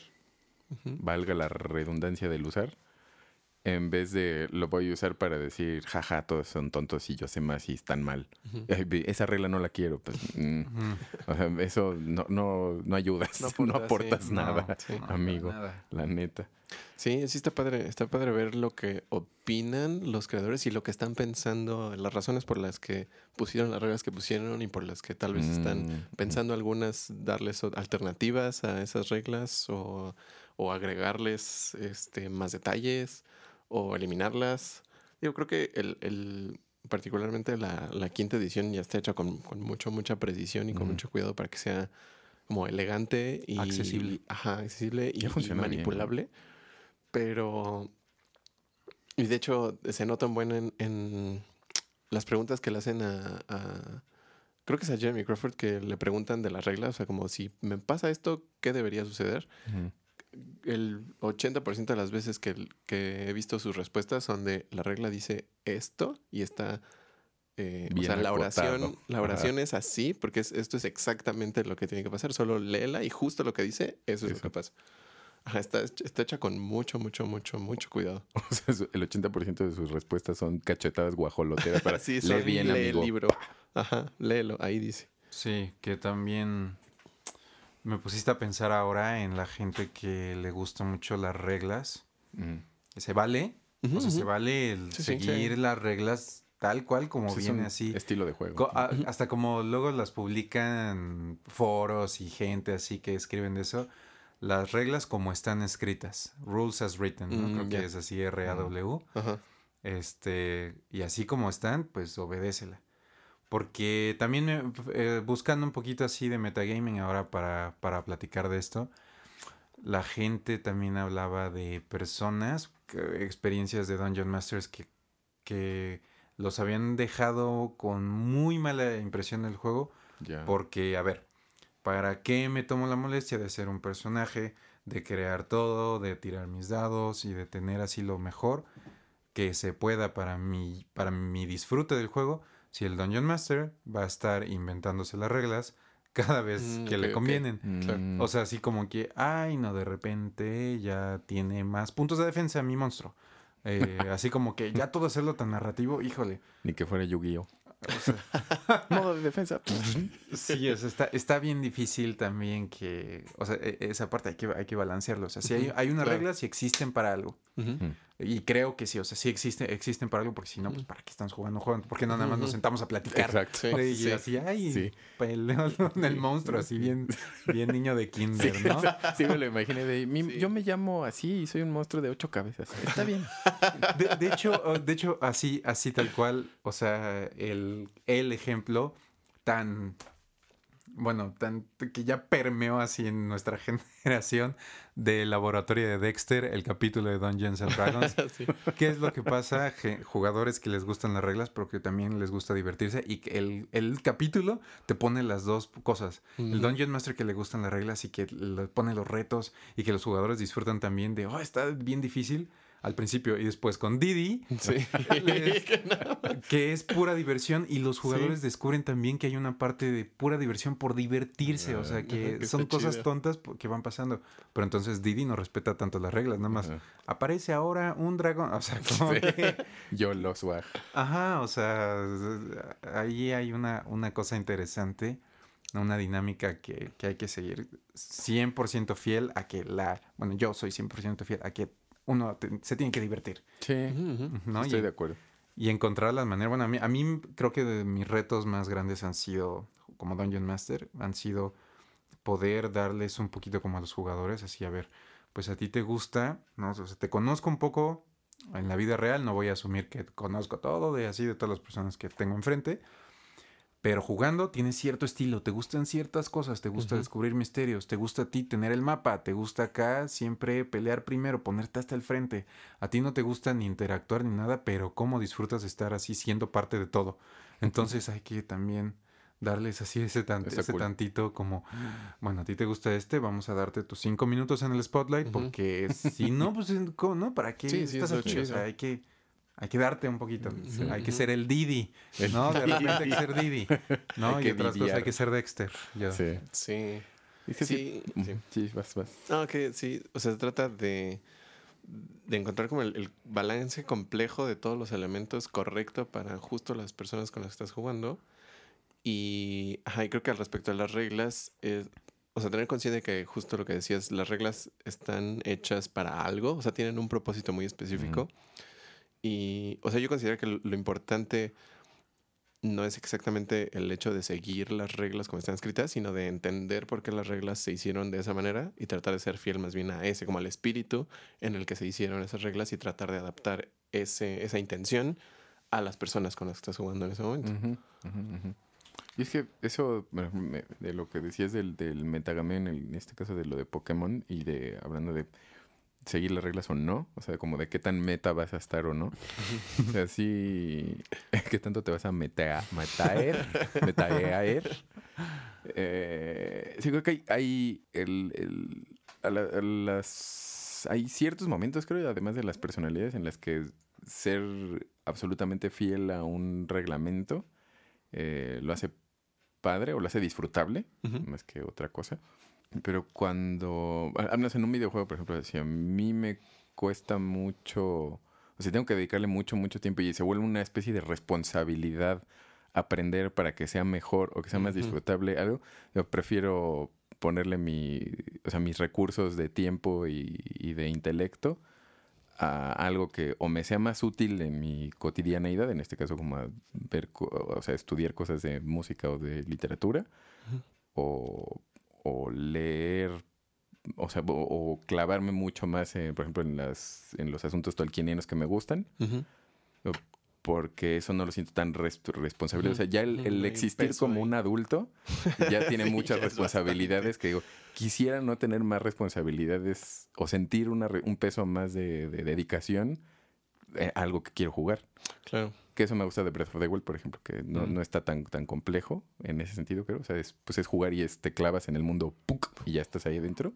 Ujú. valga la redundancia del usar, en vez de lo voy a usar para decir, jaja, todos son tontos y yo sé más y están mal. Eh, ve, Esa regla no la quiero, pues, mm, Ujú. o sea, eso no, no, no ayudas, No no aportas, aportas, sí. nada, No, sí. amigo, nada. la neta. Sí, sí está padre, está padre ver lo que opinan los creadores y lo que están pensando, las razones por las que pusieron las reglas que pusieron y por las que tal vez están Mm, pensando algunas darles alternativas a esas reglas o, o agregarles este, más detalles o eliminarlas. Yo creo que el, el- particularmente la, la quinta edición ya está hecha con, con mucho, mucha precisión y con mucho cuidado para que sea como elegante y Accesible. Ajá, accesible y, manipulable. Pero. Y de hecho, se nota un buen en, en las preguntas que le hacen a, a- Creo que es a Jeremy Crawford que le preguntan de las reglas. O sea, como si me pasa esto, ¿qué debería suceder? El 80% de las veces que, que he visto sus respuestas son de la regla dice esto y está. eh, o sea, la oración, acotado. la Ajá. oración es así porque es- esto es exactamente lo que tiene que pasar. Solo léela y justo lo que dice, eso es lo Eso. que pasa. Ajá, está, está hecha con mucho, mucho, mucho, mucho cuidado. O sea, el 80% de sus respuestas son cachetadas guajoloteras para Sí, lee bien, lee amigo. el libro. Ajá, léelo, ahí dice. Sí, que también me pusiste a pensar ahora en la gente que le gustan mucho las reglas. Mm. Se vale, o sea, se vale el Sí, seguir sí. las reglas tal cual como es viene así. Estilo de juego. Co- a- hasta como luego las publican foros y gente así que escriben de eso. Las reglas como están escritas. Rules as written, ¿no? Mm, Creo que es así R-A-W. Este, y así como están, pues obedécela. Porque también me- eh, buscando un poquito así de metagaming ahora para, para platicar de esto, la gente también hablaba de personas, experiencias de Dungeon Masters que, que los habían dejado con muy mala impresión del juego. Porque, a ver, ¿para qué me tomo la molestia de ser un personaje, de crear todo, de tirar mis dados y de tener así lo mejor que se pueda para mi, para mi disfrute del juego? Si el Dungeon Master va a estar inventándose las reglas cada vez Mm, que le convienen. claro. Mm, O sea, así como que, ay, no, de repente ya tiene más puntos de defensa mi monstruo. Eh, así como que ya todo hacerlo tan narrativo, híjole. ni que fuera Yu-Gi-Oh. Modo de defensa. Sí, o sea, está, está bien difícil también que, o sea, e- esa parte hay que, hay que balancearlo. O sea, si hay, hay unas claro. reglas y existen para algo. Ujú. Y creo que sí, o sea, sí existe, existen para algo, porque si no, pues ¿para qué estamos jugando juegos? Porque no nada más nos sentamos a platicar. Exacto. Sí. Y Sí. así, ay, Sí. peleo con el monstruo, así bien, bien niño de kinder, ¿no? Sí, me lo imaginé de mi- Yo me llamo así y soy un monstruo de ocho cabezas. Está bien. De, de hecho, oh, de hecho, así, así tal cual, o sea, el, el ejemplo tan, bueno, tan, que ya permeó así en nuestra generación del laboratorio de Dexter, el capítulo de Dungeons and Dragons. Sí. ¿Qué es lo que pasa? Jugadores que les gustan las reglas, pero que también les gusta divertirse. Y el, el capítulo te pone las dos cosas. El. Dungeon Master que le gustan las reglas y que le pone los retos y que los jugadores disfrutan también de, oh, está bien difícil al principio. Y después con Didi, Sí. les- que es pura diversión. Y los jugadores descubren también que hay una parte de pura diversión por divertirse. O sea, Ajá, que que son cosas chido. tontas que van pasando. Pero entonces Didi no respeta tanto las reglas, nada más. Ajá. Aparece ahora un dragón. O sea, como que- Yo lo swag. Ajá, o sea, ahí hay una, una cosa interesante, una dinámica que, que hay que seguir 100% fiel a que la, bueno, yo soy 100% fiel a que uno te- se tiene que divertir, Sí. ¿no? Estoy y, de acuerdo. y encontrar las maneras, bueno, a mí, a mí creo que de mis retos más grandes han sido, como Dungeon Master, han sido poder darles un poquito como a los jugadores, así, a ver, pues a ti te gusta, ¿no? O sea, te conozco un poco en la vida real, no voy a asumir que conozco todo de así de todas las personas que tengo enfrente, pero jugando tienes cierto estilo, te gustan ciertas cosas, te gusta descubrir misterios, te gusta a ti tener el mapa, te gusta acá siempre pelear primero, ponerte hasta el frente. A ti no te gusta ni interactuar ni nada, pero cómo disfrutas de estar así siendo parte de todo. Entonces hay que también darles así ese, tan- ese cool. tantito como, bueno, a ti te gusta este, vamos a darte tus cinco minutos en el spotlight, porque si no, pues, ¿cómo, ¿no? ¿Para qué Sí, sí, estás aquí? O sea, hay que, hay que darte un poquito. Ujú, Hay que ser el Didi, ¿no? De repente hay que ser Didi, ¿no? Hay y que otras cosas hay que ser Dexter. yo. Sí. Sí. Que sí. Sí, sí. Sí, vas, vas. No, que sí, o sea, se trata de, de encontrar como el, el balance complejo de todos los elementos correcto para justo las personas con las que estás jugando. Y, ajá, y creo que al respecto a las reglas, es, o sea, tener conciencia de que justo lo que decías, las reglas están hechas para algo, o sea, tienen un propósito muy específico. Y, o sea, yo considero que lo- importante no es exactamente el hecho de seguir las reglas como están escritas, sino de entender por qué las reglas se hicieron de esa manera y tratar de ser fiel más bien a ese, como al espíritu en el que se hicieron esas reglas y tratar de adaptar ese, esa intención a las personas con las que estás jugando en ese momento. Y es que eso, de lo que decías del, del metagame, en, en este caso de lo de Pokémon, y de hablando de seguir las reglas o no, o sea, como de qué tan meta vas a estar o no. O sea, sí, qué tanto te vas a meta, metaer, metaer. Eh, sí, creo que hay, hay el, el- a la- a las, hay ciertos momentos, creo, además de las personalidades, en las que ser absolutamente fiel a un reglamento eh, lo hace padre o lo hace disfrutable, Ujú. más que otra cosa. Pero cuando, al menos en un videojuego, por ejemplo, si a mí me cuesta mucho, o sea, tengo que dedicarle mucho, mucho tiempo y se vuelve una especie de responsabilidad aprender para que sea mejor o que sea más disfrutable algo, yo prefiero ponerle mi, o sea, mis recursos de tiempo y, y de intelecto a algo que o me sea más útil en mi cotidianeidad, en este caso como a ver, o sea, estudiar cosas de música o de literatura, o, o leer, o sea, o, o clavarme mucho más, eh, por ejemplo, en, las, en los asuntos tolkienianos que me gustan, porque eso no lo siento tan res- responsable. O sea, ya el, existir peso como un adulto ya tiene Sí, muchas ya responsabilidades que digo, quisiera no tener más responsabilidades o sentir una un peso más de, de dedicación eh, algo que quiero jugar. Claro. Que eso me gusta de Breath of the Wild, por ejemplo, que no, Ujú. no está tan, tan complejo en ese sentido, creo. O sea, es, pues es jugar y es, te clavas en el mundo ¡puc! y ya estás ahí adentro.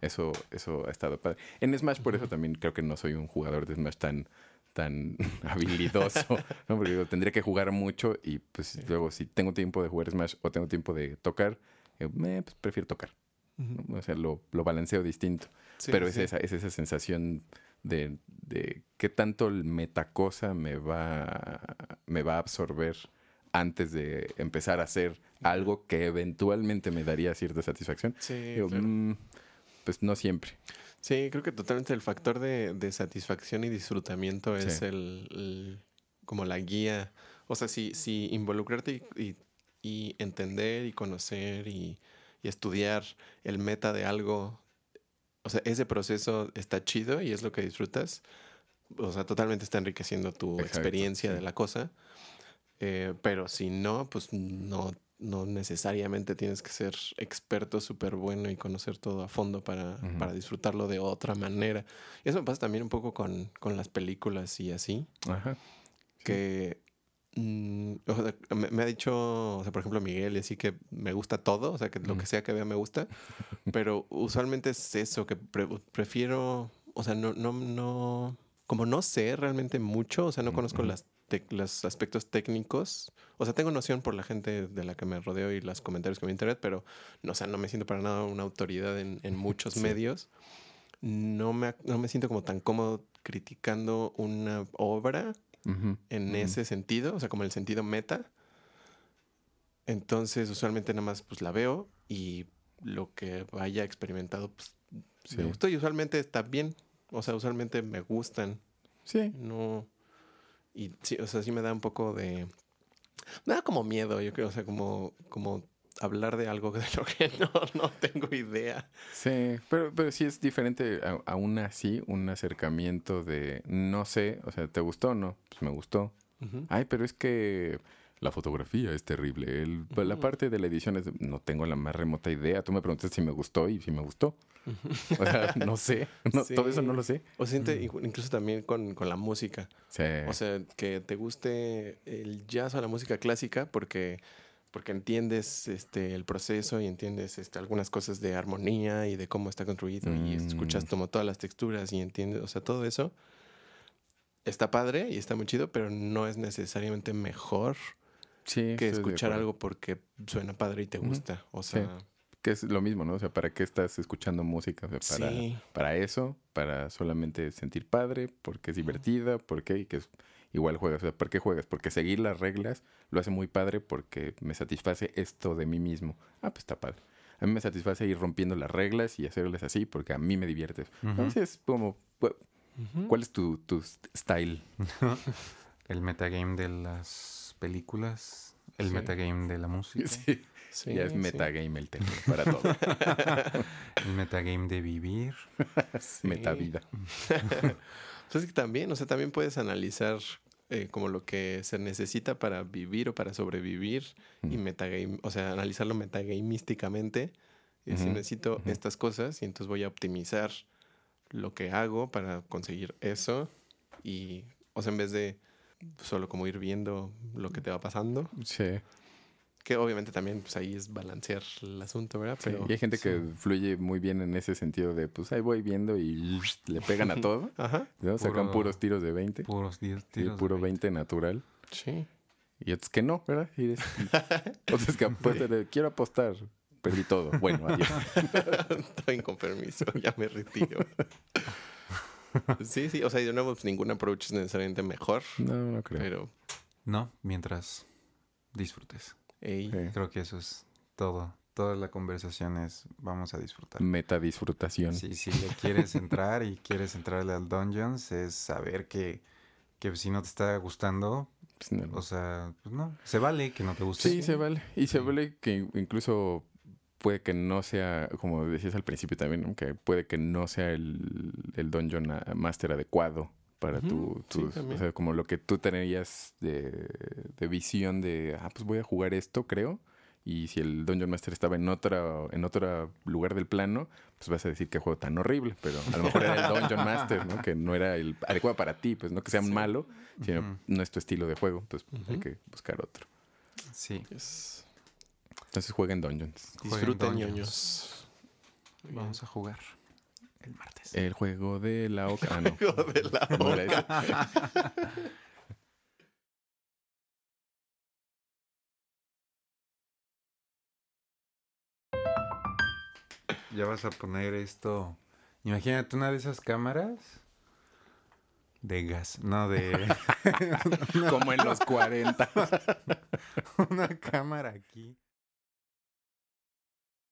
Eso, eso ha estado padre. En Smash, por eso también creo que no soy un jugador de Smash tan, tan habilidoso, ¿no? Porque digo, tendría que jugar mucho y pues luego si tengo tiempo de jugar Smash o tengo tiempo de tocar, eh, pues prefiero tocar. ¿no? O sea, lo, lo balanceo distinto. Sí, Pero sí, es, sí. esa, es esa sensación de, de qué tanto el metacosa me va, me va a absorber antes de empezar a hacer algo que eventualmente me daría cierta satisfacción. Sí, Digo, claro. mm, pues no siempre. Sí, creo que totalmente el factor de, de satisfacción y disfrutamiento es Sí. el, el- como la guía. O sea, si, si involucrarte y, y- y entender y conocer y, y estudiar el meta de algo, o sea, ese proceso está chido y es lo que disfrutas. O sea, totalmente está enriqueciendo tu Exacto, experiencia sí. de la cosa. Eh, pero si no, pues no, no necesariamente tienes que ser experto súper bueno y conocer todo a fondo para, para disfrutarlo de otra manera. Y eso me pasa también un poco con, con las películas y así, Ajá. que mm, o sea, me, me ha dicho, o sea, por ejemplo, Miguel, y así que me gusta todo, o sea, que lo Mm. que sea que vea me gusta, pero usualmente es eso, que pre- prefiero, o sea, no, no, no, como no sé realmente mucho, o sea, no conozco Ujú. las los aspectos técnicos. O sea, tengo noción por la gente de la que me rodeo y los comentarios que me internet, pero no, o sea, no me siento para nada una autoridad en, en muchos Sí. medios. No me, no me siento como tan cómodo criticando una obra En ese sentido, o sea, como el sentido meta. Entonces, usualmente nada más pues la veo y lo que haya experimentado pues Sí. me gustó y usualmente está bien. O sea, usualmente me gustan. Sí. No. Y sí, o sea, sí me da un poco de. Me da como miedo, yo creo, o sea, como, como hablar de algo de lo que no, no tengo idea. Sí, pero, pero sí es diferente a- aún así un acercamiento de no sé, o sea, ¿te gustó o no? Pues me gustó. Ay, pero es que la fotografía es terrible. El- La parte de la edición es, no tengo la más remota idea. Tú me preguntaste si me gustó y si me gustó. O sea, no sé. No, Todo eso no lo sé. O siente inclu- incluso también con, con la música. Sí. O sea, que te guste el jazz o la música clásica porque, porque entiendes este, el proceso y entiendes este, algunas cosas de armonía y de cómo está construido y escuchas Mm. como todas las texturas y entiendes, o sea, todo eso está padre y está muy chido, pero no es necesariamente mejor sí, que escuchar algo porque suena padre y te gusta. O Sí. sea, Que es lo mismo, ¿no? O sea, ¿para qué estás escuchando música? O sea, para, sí. para eso, para solamente sentir padre, porque es divertida, porque que es- igual juegas. O sea, ¿por qué juegas? Porque seguir las reglas lo hace muy padre porque me satisface esto de mí mismo. Ah, pues está padre. A mí me satisface ir rompiendo las reglas y hacerlas así porque a mí me divierte. Ujú. Entonces, como. ¿cuál es tu, tu st- style? El metagame de las películas. El Sí. metagame de la música. Sí, Sí, ya es sí. metagame el tema para todo. El metagame de vivir. Sí. Metavida. Pues es que también, o sea, también puedes analizar eh, como lo que se necesita para vivir o para sobrevivir y Mm. metagame, o sea, analizarlo metagamísticamente. Y decir, Ujú, necesito ujú. estas cosas y entonces voy a optimizar lo que hago para conseguir eso. Y, o sea, en vez de solo como ir viendo lo que te va pasando, Sí. Que obviamente también pues ahí es balancear el asunto, ¿verdad? Sí, Pero y hay gente que fluye muy bien en ese sentido de, pues ahí voy viendo y le pegan a todo. Ajá, ¿no? Sacan Puro- puros tiros de 20. Puros 10 Sí, tiros. de puro 20. 20 natural. sí. Y otros que no, ¿verdad? Y es- otros que apuestan, de, quiero apostar. Perdí todo. Bueno, adiós. Estoy con permiso, ya me retiro. Sí, sí, o sea, y de nuevo, pues, ningún approach es necesariamente mejor, No, no creo. pero, No, mientras disfrutes. Ey, Sí. Creo que eso es todo. Toda la conversación es vamos a disfrutar. Meta disfrutación. Sí, si le quieres entrar y quieres entrarle al Dungeons, es saber que, que si no te está gustando, Pues, no. o sea, pues no, se vale que no te guste. Sí, se vale. Y se vale que incluso puede que no sea, como decías al principio también, ¿no? que puede que no sea el, el Dungeon Master adecuado para Ujú, tu, sí, tus, o sea, como lo que tú tenías de, de visión de, ah, pues voy a jugar esto, creo. Y si el Dungeon Master estaba en otra, en otro lugar del plano, pues vas a decir qué juego tan horrible. Pero a lo mejor era el Dungeon Master, ¿no? Que no era el adecuado para ti, pues no que sea un Sí. malo, sino no es tu estilo de juego. Pues hay que buscar otro. Sí, es- Entonces jueguen Dungeons. Disfruten Dungeons. vamos a jugar el martes. El juego de la oca. Ah, no. Juego de la oca. Ya vas a poner esto. Imagínate una de esas cámaras de gas, no de Como en los 40. una cámara aquí.